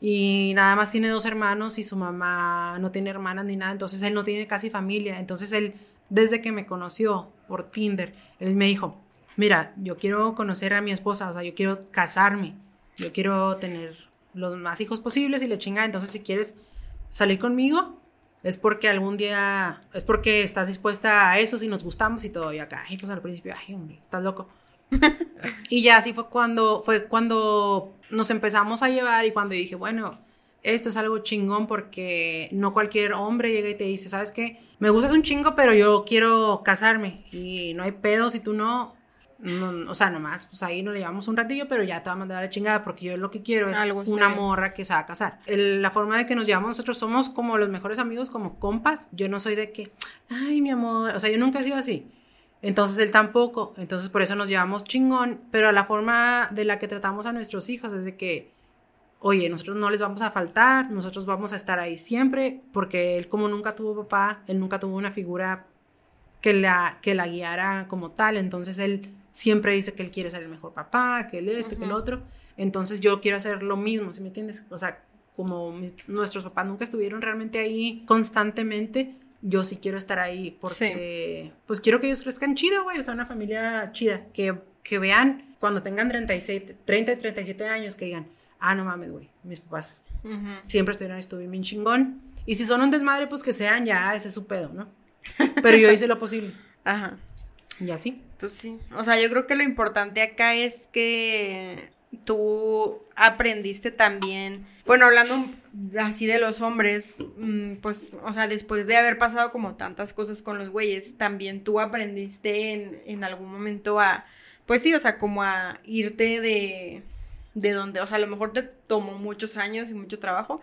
y nada más tiene dos hermanos y su mamá no tiene hermanas ni nada, entonces él no tiene casi familia, entonces él, desde que me conoció por Tinder, él me dijo, mira, yo quiero conocer a mi esposa, o sea, yo quiero casarme, yo quiero tener los más hijos posibles y le chinga, entonces si quieres salir conmigo, es porque algún día, es porque estás dispuesta a eso, si nos gustamos y todo, y acá, pues al principio, ay, hombre, estás loco y ya así fue cuando, fue cuando nos empezamos a llevar y cuando dije, bueno, esto es algo chingón porque no cualquier hombre llega y te dice, ¿sabes qué? Me gustas un chingo, pero yo quiero casarme y no hay pedo si tú no, o sea, nomás, pues ahí nos le llevamos un ratillo, pero ya te va a mandar a la chingada porque yo lo que quiero es una morra que se va a casar. la forma de que nos llevamos nosotros somos como los mejores amigos, como compas. Yo no soy de que, ay, mi amor, o sea, yo nunca he sido así. Entonces él tampoco, entonces por eso nos llevamos chingón, pero la forma de la que tratamos a nuestros hijos es de que, oye, nosotros no les vamos a faltar, nosotros vamos a estar ahí siempre, porque él como nunca tuvo papá, él nunca tuvo una figura que la, que la guiara como tal, entonces él siempre dice que él quiere ser el mejor papá, que él este, que el otro, entonces yo quiero hacer lo mismo, ¿sí me entiendes? O sea, como nuestros papás nunca estuvieron realmente ahí constantemente, yo sí quiero estar ahí porque, pues quiero que ellos crezcan chido, güey, o sea, una familia chida, que, que vean cuando tengan 36, 30 y 37 años, que digan, ah, no mames, güey, mis papás siempre estuvieron, estuvieron bien chingón. Y si son un desmadre, pues que sean ya, ese es su pedo, ¿no? Pero yo hice lo posible. Ajá. Y así. Pues sí. O sea, yo creo que lo importante acá es que tú aprendiste también, bueno, hablando así de los hombres, mm, pues, o sea, después de haber pasado como tantas cosas con los güeyes, también tú aprendiste en, en algún momento a, pues sí, o sea, como a irte de, de donde, o sea, a lo mejor te tomó muchos años y mucho trabajo,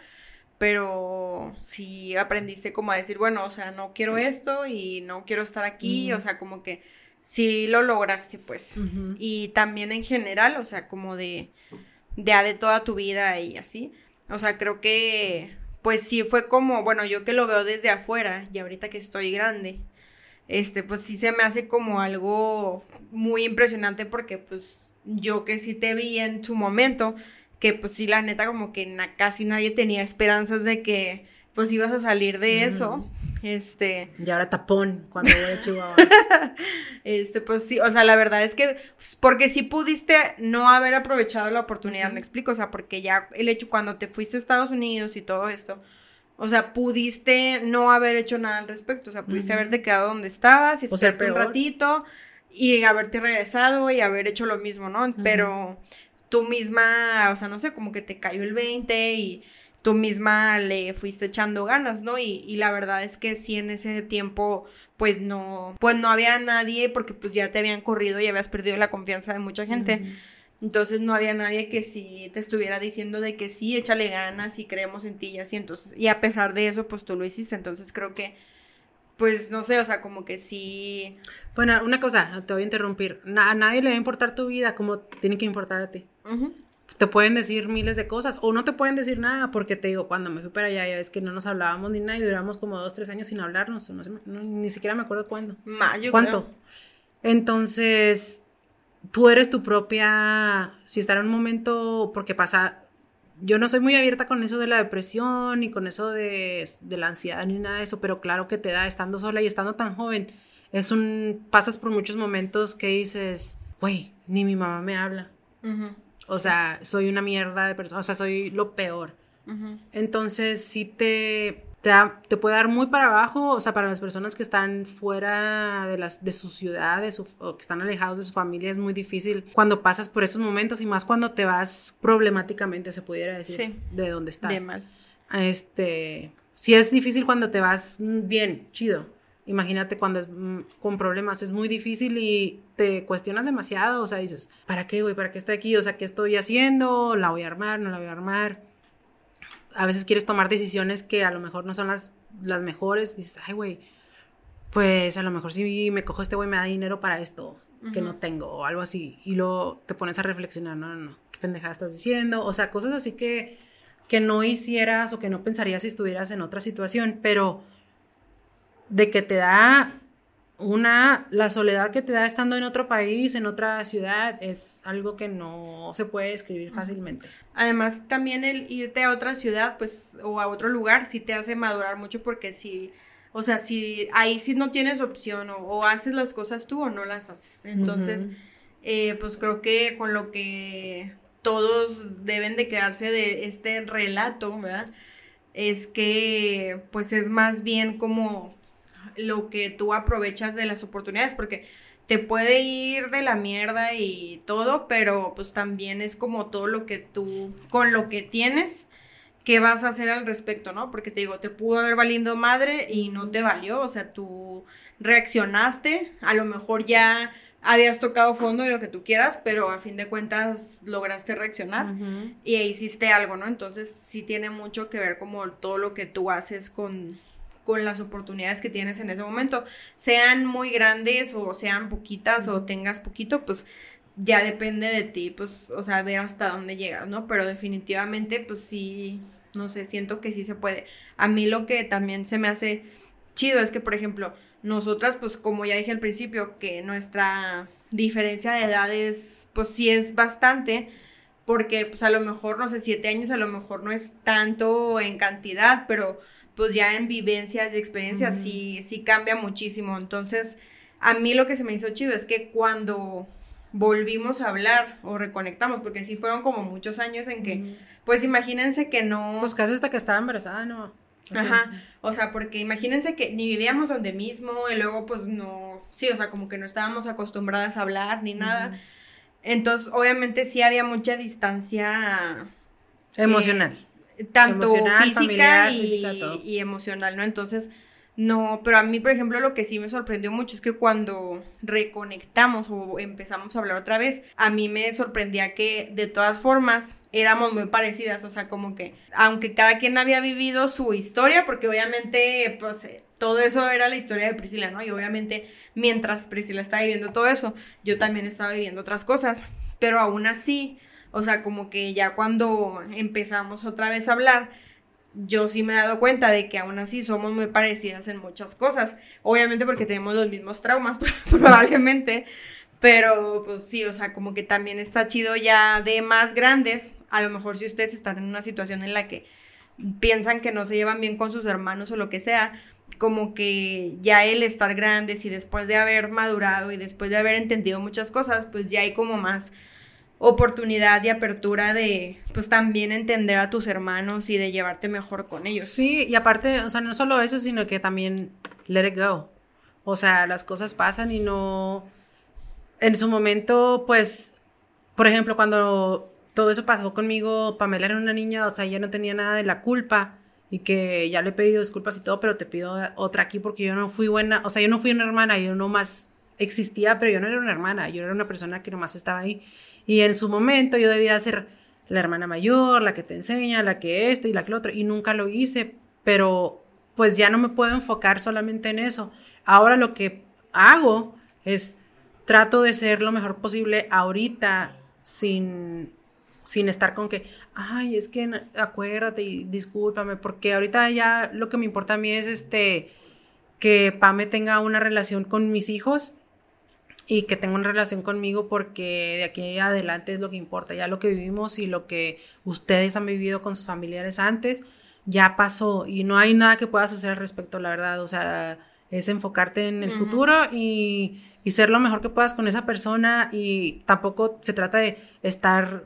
pero sí aprendiste como a decir, bueno, o sea, no quiero esto y no quiero estar aquí, o sea, como que sí lo lograste, pues. Y también en general, o sea, como de, de, de toda tu vida y así. O sea, creo que, pues sí fue como, bueno, yo que lo veo desde afuera y ahorita que estoy grande, este, pues sí se me hace como algo muy impresionante porque, pues, yo que sí te vi en su momento, que pues sí, la neta, como que casi nadie tenía esperanzas de que, pues, ibas a salir de eso. Este. Y ahora tapón cuando voy a Chihuahua. este, pues sí, o sea, la verdad es que, pues, porque sí pudiste no haber aprovechado la oportunidad, me explico, o sea, porque ya el hecho cuando te fuiste a Estados Unidos y todo esto, o sea, pudiste no haber hecho nada al respecto, o sea, pudiste haberte quedado donde estabas y esperarte un ratito y haberte regresado y haber hecho lo mismo, ¿no? Pero tú misma, o sea, no sé, como que te cayó el 20 y tú misma le fuiste echando ganas, ¿no? Y, y, la verdad es que sí en ese tiempo pues no, pues no había nadie porque pues ya te habían corrido y habías perdido la confianza de mucha gente. Entonces no había nadie que sí te estuviera diciendo de que sí, échale ganas y creemos en ti y así. Entonces, y a pesar de eso, pues tú lo hiciste. Entonces creo que, pues no sé, o sea, como que sí. Bueno, una cosa, te voy a interrumpir. a nadie le va a importar tu vida como tiene que importar a ti te pueden decir miles de cosas o no te pueden decir nada porque te digo, cuando me fui para allá ya ves que no nos hablábamos ni nada y duramos como dos, tres años sin hablarnos, no sé, ni siquiera me acuerdo cuándo. Mayo. ¿Cuánto? Entonces, tú eres tu propia, si estar en un momento, porque pasa, yo no soy muy abierta con eso de la depresión ni con eso de, de, la ansiedad ni nada de eso, pero claro que te da estando sola y estando tan joven. Es un, pasas por muchos momentos que dices, güey, ni mi mamá me habla. O sea, soy una mierda de persona, o sea, soy lo peor. Entonces, sí te, te, puede dar muy para abajo, o sea, para las personas que están fuera de, las, de su ciudad o que están alejados de su familia es muy difícil cuando pasas por esos momentos y más cuando te vas problemáticamente, se pudiera decir, de dónde estás. De mal. Este, sí es difícil cuando te vas bien, chido. Imagínate cuando es mm, con problemas, es muy difícil y te cuestionas demasiado, o sea, dices, ¿para qué, güey? ¿Para qué estoy aquí? O sea, ¿qué estoy haciendo? ¿La voy a armar? ¿No la voy a armar? a veces quieres tomar decisiones que a lo mejor no son las, las mejores. Dices, ay, güey, pues a lo mejor si me cojo este güey me da dinero para esto que no tengo o algo así. Y luego te pones a reflexionar, no, no, no, qué pendejada estás diciendo. O sea, cosas así que, que no hicieras o que no pensarías si estuvieras en otra situación, pero de que te da una, la soledad que te da estando en otro país, en otra ciudad, es algo que no se puede describir fácilmente. Además, también el irte a otra ciudad, pues, o a otro lugar, sí te hace madurar mucho porque si, o sea, si ahí sí no tienes opción, o, haces las cosas tú o no las haces. Entonces, eh, pues creo que con lo que todos deben de quedarse de este relato, ¿verdad? Es que, pues, es más bien como lo que tú aprovechas de las oportunidades, porque te puede ir de la mierda y todo, pero pues también es como todo lo que tú, con lo que tienes, ¿qué vas a hacer al respecto, no? Porque te digo, te pudo haber valido madre y no te valió, o sea, tú reaccionaste, a lo mejor ya habías tocado fondo y lo que tú quieras, pero a fin de cuentas lograste reaccionar y hiciste algo, ¿no? Entonces sí tiene mucho que ver como todo lo que tú haces con, con las oportunidades que tienes en ese momento, sean muy grandes o sean poquitas o tengas poquito, pues ya depende de ti, pues, o sea, ver hasta dónde llegas, ¿no? Pero definitivamente, pues sí, no sé, siento que sí se puede. A mí lo que también se me hace chido es que, por ejemplo, nosotras, pues como ya dije al principio, que nuestra diferencia de edades, pues sí es bastante, porque pues a lo mejor, no sé, siete años a lo mejor no es tanto en cantidad, pero pues ya en vivencias y experiencias sí, sí cambia muchísimo. Entonces, a mí lo que se me hizo chido es que cuando volvimos a hablar o reconectamos, porque sí fueron como muchos años en que, pues imagínense que no... Pues casi hasta que estaba embarazada, ¿no? Ajá, o sea, porque imagínense que ni vivíamos donde mismo y luego pues no, sí, o sea, como que no estábamos acostumbradas a hablar ni nada. Entonces, obviamente sí había mucha distancia emocional tanto física, y, emocional, ¿no? Entonces, no, pero a mí, por ejemplo, lo que sí me sorprendió mucho es que cuando reconectamos o empezamos a hablar otra vez, a mí me sorprendía que de todas formas éramos muy parecidas, o sea, como que aunque cada quien había vivido su historia, porque obviamente, pues todo eso era la historia de Priscila, ¿no? Y obviamente mientras Priscila estaba viviendo todo eso, yo también estaba viviendo otras cosas, pero aún así, o sea, como que ya cuando empezamos otra vez a hablar, yo sí me he dado cuenta de que aún así somos muy parecidas en muchas cosas. Obviamente porque tenemos los mismos traumas, probablemente. Pero pues sí, o sea, como que también está chido ya de más grandes. A lo mejor si ustedes están en una situación en la que piensan que no se llevan bien con sus hermanos o lo que sea, como que ya el estar grandes y después de haber madurado y después de haber entendido muchas cosas, pues ya hay como más oportunidad y apertura de, pues también entender a tus hermanos y de llevarte mejor con ellos. Sí, y aparte, o sea, no solo eso, sino que también let it go. O sea, las cosas pasan y no... En su momento, pues, por ejemplo, cuando todo eso pasó conmigo, Pamela era una niña, o sea, ella no tenía nada de la culpa y que ya le he pedido disculpas y todo, pero te pido otra aquí porque yo no fui buena, o sea, yo no fui una hermana, yo no más existía, pero yo no era una hermana, yo era una persona que nomás estaba ahí. Y en su momento yo debía ser la hermana mayor, la que te enseña, la que esto y la que lo otro, y nunca lo hice, pero pues ya no me puedo enfocar solamente en eso. Ahora lo que hago es trato de ser lo mejor posible ahorita sin, sin estar con que, ay, es que acuérdate y discúlpame, porque ahorita ya lo que me importa a mí es este que Pame tenga una relación con mis hijos y que tenga una relación conmigo porque de aquí adelante es lo que importa, ya lo que vivimos y lo que ustedes han vivido con sus familiares antes, ya pasó y no hay nada que puedas hacer al respecto, la verdad, o sea, es enfocarte en el futuro y, y, ser lo mejor que puedas con esa persona y tampoco se trata de estar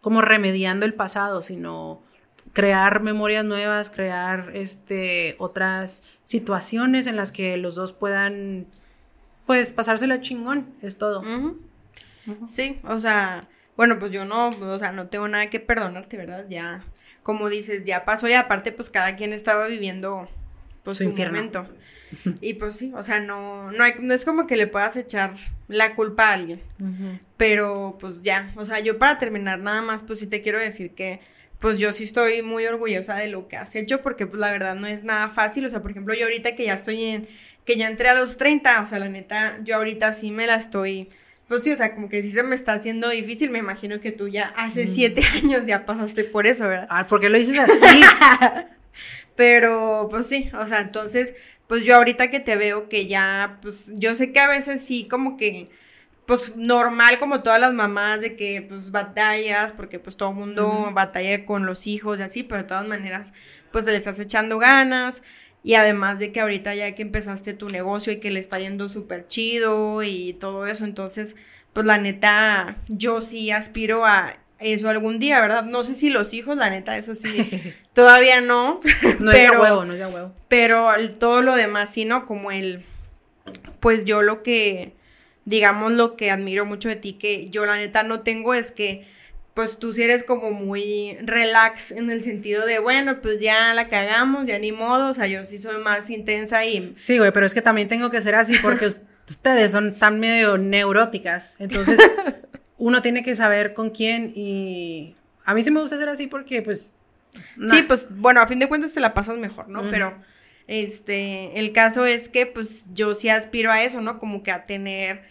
como remediando el pasado, sino crear memorias nuevas, crear este, otras situaciones en las que los dos puedan, pues, pasársela chingón, es todo. Sí, o sea, bueno, pues yo no, o sea, no tengo nada que perdonarte, ¿verdad? Ya, como dices, ya pasó y aparte, pues cada quien estaba viviendo, pues, su, momento. Y pues sí, o sea, no, no, hay, no es como que le puedas echar la culpa a alguien. Pero pues ya, o sea, yo para terminar nada más, pues sí te quiero decir que pues yo sí estoy muy orgullosa de lo que has hecho porque pues la verdad no es nada fácil, o sea, por ejemplo, yo ahorita que ya estoy en, que ya entré a los 30, o sea, la neta, yo ahorita sí me la estoy, pues sí, o sea, como que sí se me está haciendo difícil, me imagino que tú ya hace mm. siete años ya pasaste por eso, ¿verdad? Ah, ¿por qué lo dices así? Pero, pues sí, o sea, entonces, pues yo ahorita que te veo que ya, pues yo sé que a veces sí como que pues normal como todas las mamás de que pues batallas, porque pues todo el mundo batalla con los hijos y así, pero de todas maneras pues le estás echando ganas y además de que ahorita ya que empezaste tu negocio y que le está yendo súper chido y todo eso, entonces pues la neta yo sí aspiro a eso algún día, ¿verdad? No sé si los hijos, la neta, eso sí, todavía no. No es a huevo, no es a huevo. Pero todo lo demás sí, ¿no? Como el, pues yo lo que digamos, lo que admiro mucho de ti, que yo la neta no tengo, es que, pues tú sí eres como muy relax en el sentido de, bueno, pues ya la cagamos, ya ni modo, o sea, yo sí soy más intensa y... Sí, güey, pero es que también tengo que ser así porque ustedes son tan medio neuróticas, entonces uno tiene que saber con quién y a mí sí me gusta ser así porque, pues... Sí, pues, bueno, a fin de cuentas te la pasas mejor, ¿no? Pero... Este, el caso es que pues yo sí aspiro a eso, ¿no? Como que a tener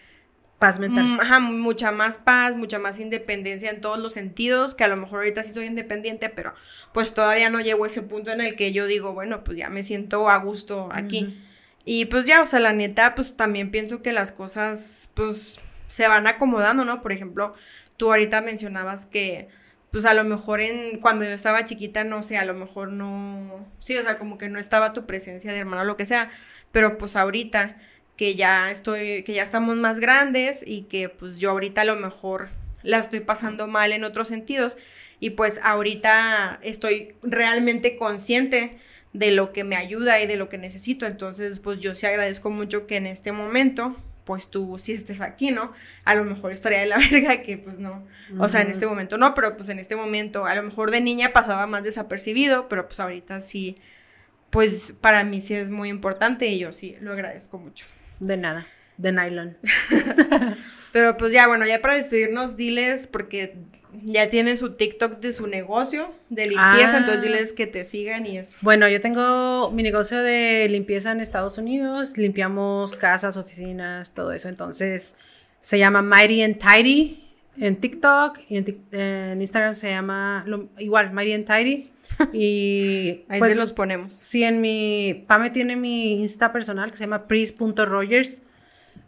paz mental. Ajá, mucha más paz, mucha más independencia en todos los sentidos, que a lo mejor ahorita sí soy independiente, pero pues todavía no llego a ese punto en el que yo digo, bueno, pues ya me siento a gusto aquí. Y pues ya, o sea, la neta, pues también pienso que las cosas, pues, se van acomodando, ¿no? Por ejemplo, tú ahorita mencionabas que pues a lo mejor en cuando yo estaba chiquita, no sé, a lo mejor no, sí, o sea, como que no estaba tu presencia de hermano lo que sea, pero pues ahorita que ya estoy, que ya estamos más grandes y que pues yo ahorita a lo mejor la estoy pasando mal en otros sentidos y pues ahorita estoy realmente consciente de lo que me ayuda y de lo que necesito, entonces pues yo sí agradezco mucho que en este momento pues tú sí estés aquí, ¿no? A lo mejor estaría de la verga que pues no, o sea, en este momento no, pero pues en este momento a lo mejor de niña pasaba más desapercibido, pero pues ahorita sí, pues para mí sí es muy importante y yo sí lo agradezco mucho. De nada, de nylon. pero pues ya, bueno, ya para despedirnos, diles, porque ya tienen su TikTok de su negocio de limpieza, entonces ah. diles que te sigan y eso. Bueno, yo tengo mi negocio de limpieza en Estados Unidos, limpiamos casas, oficinas, todo eso, entonces se llama Mighty and Tidy en TikTok y en, Instagram se llama igual Mighty and Tidy y ahí pues, los ponemos. Sí, en mi Pame tiene mi Insta personal que se llama pris.rogers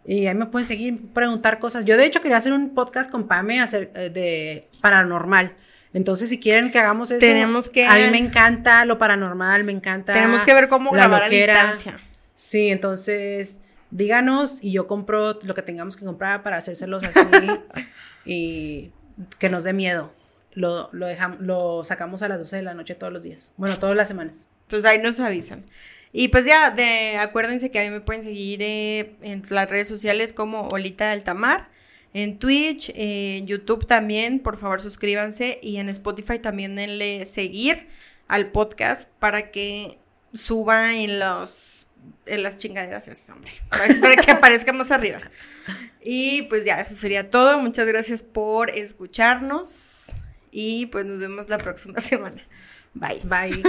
y ahí me pueden seguir, preguntar cosas. Yo de hecho quería hacer un podcast con Pame hacer, eh, de paranormal. Entonces, si quieren que hagamos eso, tenemos que. A mí me encanta lo paranormal, me encanta. Tenemos que ver cómo grabar a distancia. Sí, entonces díganos y yo compro lo que tengamos que comprar para hacérselos así y que nos dé miedo. Lo, lo, dejamos, lo sacamos a las 12 de la noche todos los días. Bueno, todas las semanas. Pues ahí nos avisan. Y pues ya, de, acuérdense que a mí me pueden seguir eh, en las redes sociales como Olita del Tamar, en Twitch, en YouTube también, por favor suscríbanse y en Spotify también denle seguir al podcast para que suba en los en las chingaderas ese hombre, para, que aparezca más arriba. Y pues ya, eso sería todo. Muchas gracias por escucharnos y pues nos vemos la próxima semana. Bye. Bye.